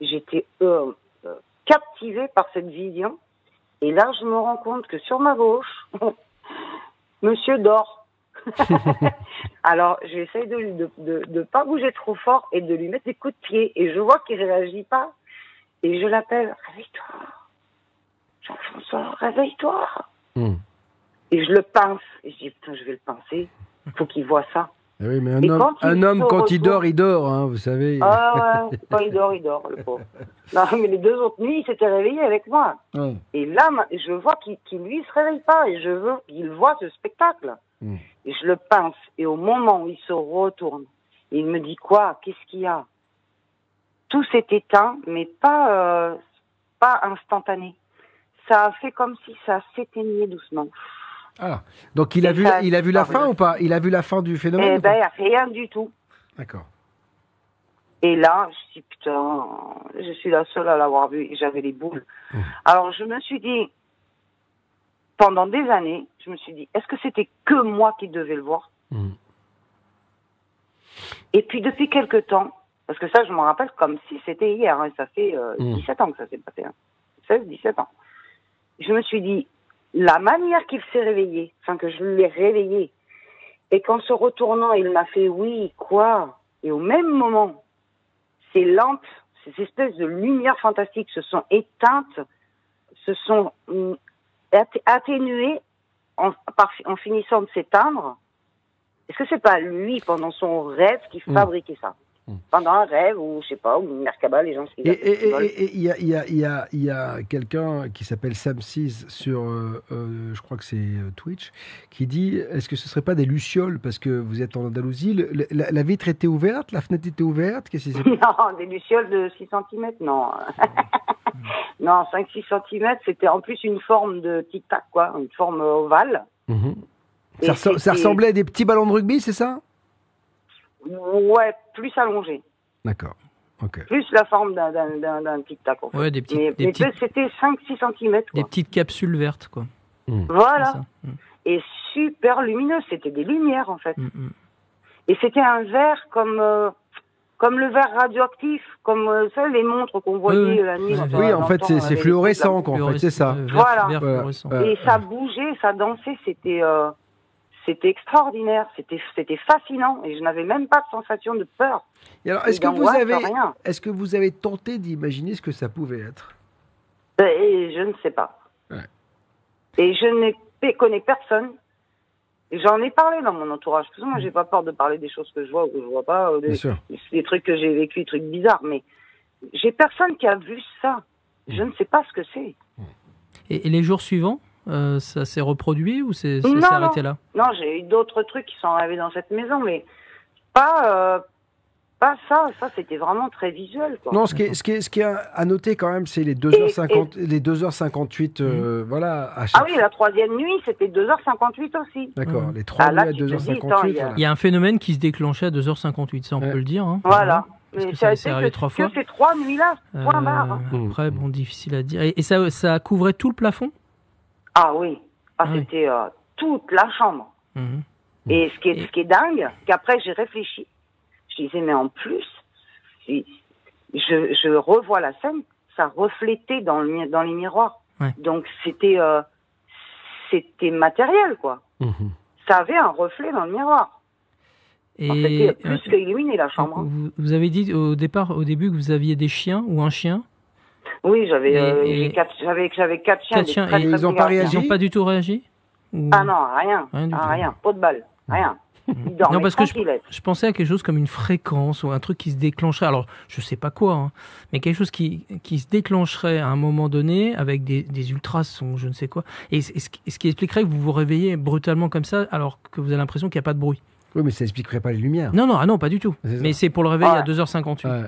J'étais euh, euh, captivée par cette vision. Et là, je me rends compte que sur ma gauche, <laughs> monsieur dort. <laughs> Alors, j'essaye de ne de, de, pas bouger trop fort et de lui mettre des coups de pied. Et je vois qu'il réagit pas. Et je l'appelle, réveille-toi. Jean-François, réveille-toi. Hmm. Et je le pince. Et je dis, putain, je vais le pincer. Il faut qu'il voit ça. Eh oui, mais un homme, quand, un homme, quand il dort, il dort, hein, vous savez. Ah ouais, quand il dort, il dort, le pauvre. <laughs> Non, mais les deux autres nuits, il s'était réveillé avec moi. Et là, je vois qu'il, lui, se réveille pas. Et je veux qu'il voit ce spectacle. Hmm. Et je le pince. Et au moment où il se retourne, il me dit quoi Qu'est-ce qu'il y a? Tout s'est éteint, mais pas, euh, pas instantané. Ça a fait comme si ça s'éteignait doucement. Ah, donc il a vu, il a vu la fin ou pas? Il a vu la fin du phénomène Eh ben, rien du tout. D'accord. Et là, je dis putain, je suis la seule à l'avoir vu et j'avais les boules. Mmh. Alors je me suis dit, pendant des années, je me suis dit, est-ce que c'était que moi qui devais le voir? Mmh. Et puis depuis quelque temps, parce que ça je me rappelle comme si c'était hier, hein, ça fait 17 euh, mmh. ans que ça s'est passé, 16, hein. 17 ans. Je me suis dit, la manière qu'il s'est réveillé, enfin que je l'ai réveillé, et qu'en se retournant, il m'a fait oui, quoi? Et au même moment, ces lampes, ces espèces de lumières fantastiques se sont éteintes, se sont mm, atténuées en, en finissant de s'éteindre. Est-ce que c'est pas lui, pendant son rêve, qui mm. fabriquait ça? Pendant un rêve ou je sais pas, ou une Merkaba, les gens se Et il y a, y a, y a, y a quelqu'un qui s'appelle Sam Seas sur, euh, euh, je crois que c'est euh, Twitch, qui dit est-ce que ce serait pas des lucioles? Parce que vous êtes en Andalousie la, vitre était ouverte, la fenêtre était ouverte Qu'est-ce que <laughs> Non, des lucioles de 6 cm, non. <laughs> non, 5-6 cm, c'était en plus une forme de tic-tac, quoi, une forme ovale. Mhm. Ça, ça ressemblait à des petits ballons de rugby, c'est ça? Ouais, plus allongé. D'accord. Plus la forme d'un tic-tac. En fait. Ouais, des petites. Mais, c'était 5-6 cm. Des petites capsules vertes, quoi. Hmm. Voilà. Hmm. Et super lumineux. C'était des lumières, en fait. Hmm, Et c'était un verre comme. Euh, comme le verre radioactif, comme euh, ça, les montres qu'on voyait la nuit. Oui, en fait, c'est fluorescent, quoi, en fait, c'est ça. voilà. Et ça bougeait, ça dansait, c'était. C'était extraordinaire, c'était c'était fascinant et je n'avais même pas de sensation de peur. Et alors, est-ce que vous avez est-ce que vous avez tenté d'imaginer ce que ça pouvait être? Et ben, Je ne sais pas. Et je ne connais personne. J'en ai parlé dans mon entourage. Parce que moi, j'ai pas peur de parler des choses que je vois ou que je vois pas, des, des trucs que j'ai vécu, des trucs bizarres. Mais j'ai personne qui a vu ça. Je ne sais pas ce que c'est. et les jours suivants? Euh, ça s'est reproduit ou c'est arrêté là? Non, j'ai eu d'autres trucs qui sont arrivés dans cette maison, mais pas, euh, pas ça. Ça, c'était vraiment très visuel. Non, ce qui, est, ce, qui est, ce qui est à noter quand même, c'est les 2h50, les 2h58. Euh, mmh. voilà, Ah oui, la troisième nuit, c'était 2h58 aussi. D'accord, mmh. les trois ah, nuits à 2h58. Il y a un phénomène qui se déclenchait à 2h58, ça on peut le dire. Hein. Voilà. Parce que ça, s'est arrivé trois fois. ces trois nuits-là, point barre. Après, bon, difficile à dire. Et, et ça, ça couvrait tout le plafond? Ah oui, ah, ah c'était euh, toute la chambre. Mhm. Et ce qui est, ce qui est dingue, qu'après j'ai réfléchi, je disais, mais en plus, je, je revois la scène, ça reflétait dans, le, dans les miroirs. Donc c'était euh, c'était matériel, quoi. Mhm. Ça avait un reflet dans le miroir. Et c'était plus euh, qu'illuminé la chambre. Vous, vous, avez dit au départ, au début, que vous aviez des chiens ou un chien? Oui, j'avais euh, quatre, j'avais j'avais quatre chiens. Quatre chiens et ils n'ont pas réagi. Ils n'ont pas du tout réagi. Ah non, rien, rien, ah, rien, pas de balle, rien. non, parce que je, je, pensais à quelque chose comme une fréquence ou un truc qui se déclencherait. Alors, je sais pas quoi, hein, mais quelque chose qui, qui se déclencherait à un moment donné avec des, des ultrasons, je ne sais quoi. Et, ce, ce qui expliquerait que vous vous réveillez brutalement comme ça alors que vous avez l'impression qu'il n'y a pas de bruit. Oui, mais ça expliquerait pas les lumières. Non, non, ah non, pas du tout. Mais c'est pour le réveil à 2h58. Euh,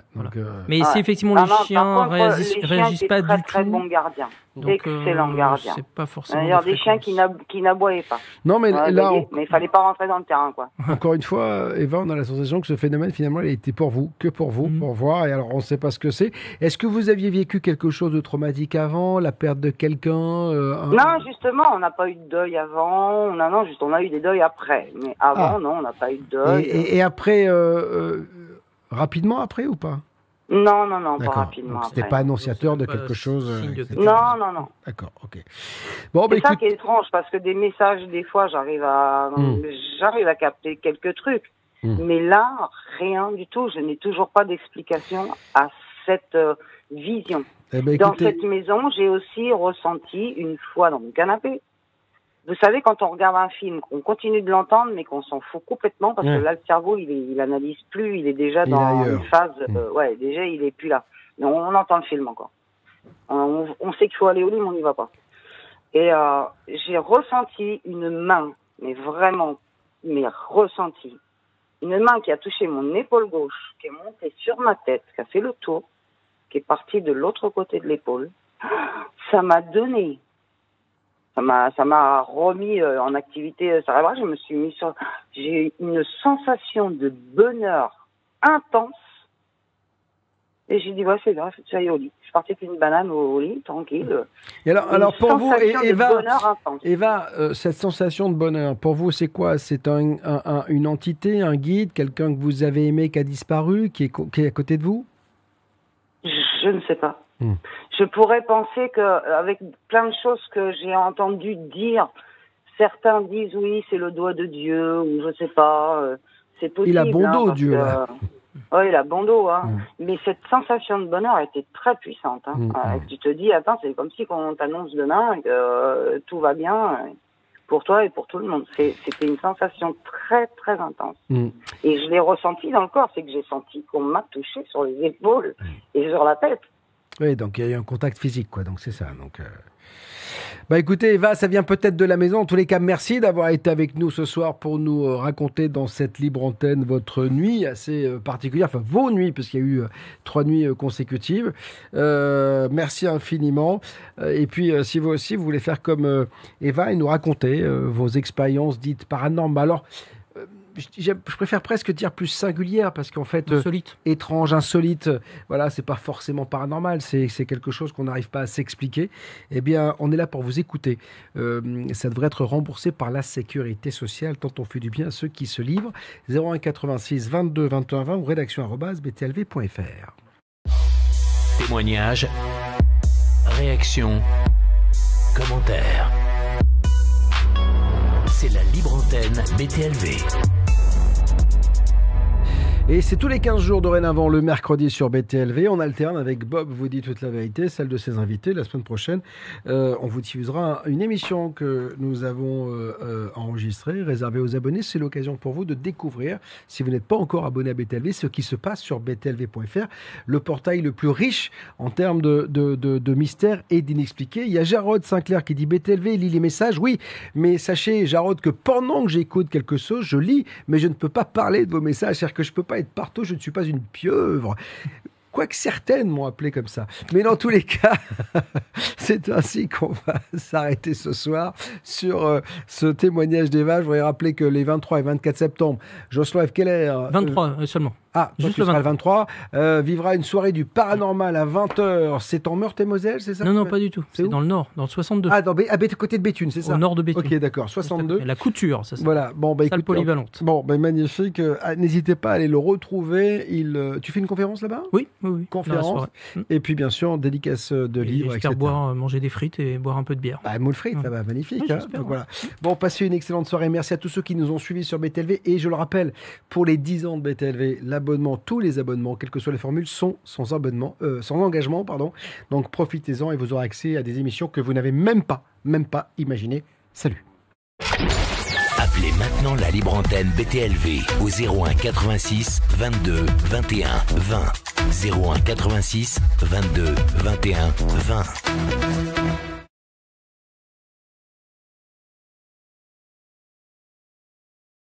mais si effectivement les chiens ne réagissent, pas très, du très tout. bon gardien. Excellent euh, gardien. C'est pas forcément. D'ailleurs, des chiens qui n'aboyaient pas. Non, mais là. Mais il fallait pas rentrer dans le terrain, quoi. <laughs> Encore une fois, Eva, on a la sensation que ce phénomène, finalement, il était pour vous, que pour vous, mm. pour voir. Et alors, on ne sait pas ce que c'est. Est-ce que vous aviez vécu quelque chose de traumatique avant, la perte de quelqu'un euh, Non, justement, on n'a pas eu de deuil avant. Non, non, juste, on a eu des deuils après. Mais avant, ah. non, on n'a pas eu de deuil. Et, après, euh, rapidement après ou pas? Non, non, non, pas rapidement. C'était pas annonciateur de quelque chose. Euh, non, non, non. D'accord, ok. Bon, c'est bah, ça qui est étrange parce que des messages, des fois, j'arrive à, hmm. j'arrive à capter quelques trucs, hmm. mais là, rien du tout. Je n'ai toujours pas d'explication à cette euh, vision. Eh ben, dans cette maison, j'ai aussi ressenti une fois dans mon canapé. Vous savez, quand on regarde un film, qu'on continue de l'entendre, mais qu'on s'en fout complètement parce que là, le cerveau, il, est, il analyse plus, il est déjà dans une phase, mm. euh, ouais, déjà, il est plus là. Mais on, entend le film encore. On, on sait qu'il faut aller au lit, mais on n'y va pas. Et euh, j'ai ressenti une main, mais vraiment, mais ressenti, une main qui a touché mon épaule gauche, qui est montée sur ma tête, qui a fait le tour, qui est partie de l'autre côté de l'épaule. <gasps> Ça m'a donné, ça m'a, ça m'a remis euh, en activité cérébrale. Je me suis mis sur, j'ai eu une sensation de bonheur intense et j'ai dit, ouais, c'est grave, est au lit. Je suis partie avec une banane au, lit, tranquille. Et alors, alors pour vous, Eva, Eva euh, cette sensation de bonheur, pour vous, c'est quoi? C'est un, une entité, un guide, quelqu'un que vous avez aimé qui a disparu, qui est, qui est à côté de vous? Je ne sais pas. Hmm. Je pourrais penser que avec plein de choses que j'ai entendu dire, certains disent oui, c'est le doigt de Dieu, ou je sais pas. Euh, c'est possible. Il a bon dos, hein, Dieu. là. Oui, la bandeau, hein. Mm. Mais cette sensation de bonheur a été très puissante. Hein. Mm, euh, mm. tu te dis, attends, c'est comme si on t'annonce demain que euh, tout va bien euh, pour toi et pour tout le monde. C'était une sensation très, très intense. Et je l'ai ressenti dans le corps, c'est que j'ai senti qu'on m'a touché sur les épaules et sur la tête. Donc il y a eu un contact physique, quoi. Donc c'est ça. Donc. Bah écoutez, Eva, ça vient peut-être de la maison. En tous les cas, merci d'avoir été avec nous ce soir pour nous euh, raconter dans cette libre antenne votre nuit assez euh, particulière, enfin vos nuits, puisqu'il y a eu euh, trois nuits consécutives. merci infiniment. Et puis, si vous aussi, vous voulez faire comme Eva et nous raconter vos expériences dites paranormales. Alors, je, préfère presque dire plus singulière parce qu'en fait, euh, étrange, insolite, voilà, c'est pas forcément paranormal, c'est quelque chose qu'on n'arrive pas à s'expliquer. Eh bien, on est là pour vous écouter. Euh, ça devrait être remboursé par la sécurité sociale tant on fait du bien à ceux qui se livrent. 01 86 22 21 20 ou rédaction btlv.fr. Témoignages, réactions, commentaires. C'est la libre antenne BTLV. Et c'est tous les 15 jours dorénavant le mercredi sur BTLV. On alterne avec Bob vous dit toute la vérité, celle de ses invités. La semaine prochaine, euh, on vous diffusera une émission que nous avons euh, euh, enregistrée, réservée aux abonnés. C'est l'occasion pour vous de découvrir, si vous n'êtes pas encore abonné à BTLV, ce qui se passe sur btlv.fr, le portail le plus riche en termes de, mystères et d'inexpliqués. Il y a Jarod Sinclair qui dit BTLV, lit les messages. Oui, mais sachez, Jarod, que pendant que j'écoute quelque chose, je lis, mais je ne peux pas parler de vos messages. C'est-à-dire que je peux pas partout, je ne suis pas une pieuvre. Quoique certaines m'ont appelé comme ça. Mais dans tous les cas, <laughs> c'est ainsi qu'on va <laughs> s'arrêter ce soir sur euh, ce témoignage d'Eva. Je voudrais rappeler que les 23 et 24 septembre, Jocelyn F. Keller... 23 euh, seulement. Ah, juste le 23. Euh, vivra une soirée du paranormal à 20h. C'est en Meurthe-et-Moselle, c'est ça Non, non, pas du tout. C'est dans le nord, dans le 62. Ah, dans, à côté de Béthune, c'est ça Au nord de Béthune. Ok, d'accord. 62. La couture, ça Voilà. Bon, bah, écoute, polyvalente. Bon, bah, magnifique. Euh, ah, n'hésitez pas à aller le retrouver. Il, euh, tu fais une conférence là-bas? Oui, oui, oui. Conférence. Hmm. Et puis, bien sûr, dédicace de livres, etc. boire, manger des frites et boire un peu de bière. Bah, moule frites, là-bas, magnifique. Hein. voilà. Bon, passez une excellente soirée. Merci à tous ceux qui nous ont suivis sur BTLV. Et je le rappelle, pour les 10 ans de BTLV, tous les abonnements, quelles que soient les formules, sont sans abonnement, euh, sans engagement, pardon. Donc profitez-en et vous aurez accès à des émissions que vous n'avez même pas, même pas imaginées. Salut. Appelez maintenant la libre antenne BTLV au 01 86 22 21 20. 01 86 22 21 20.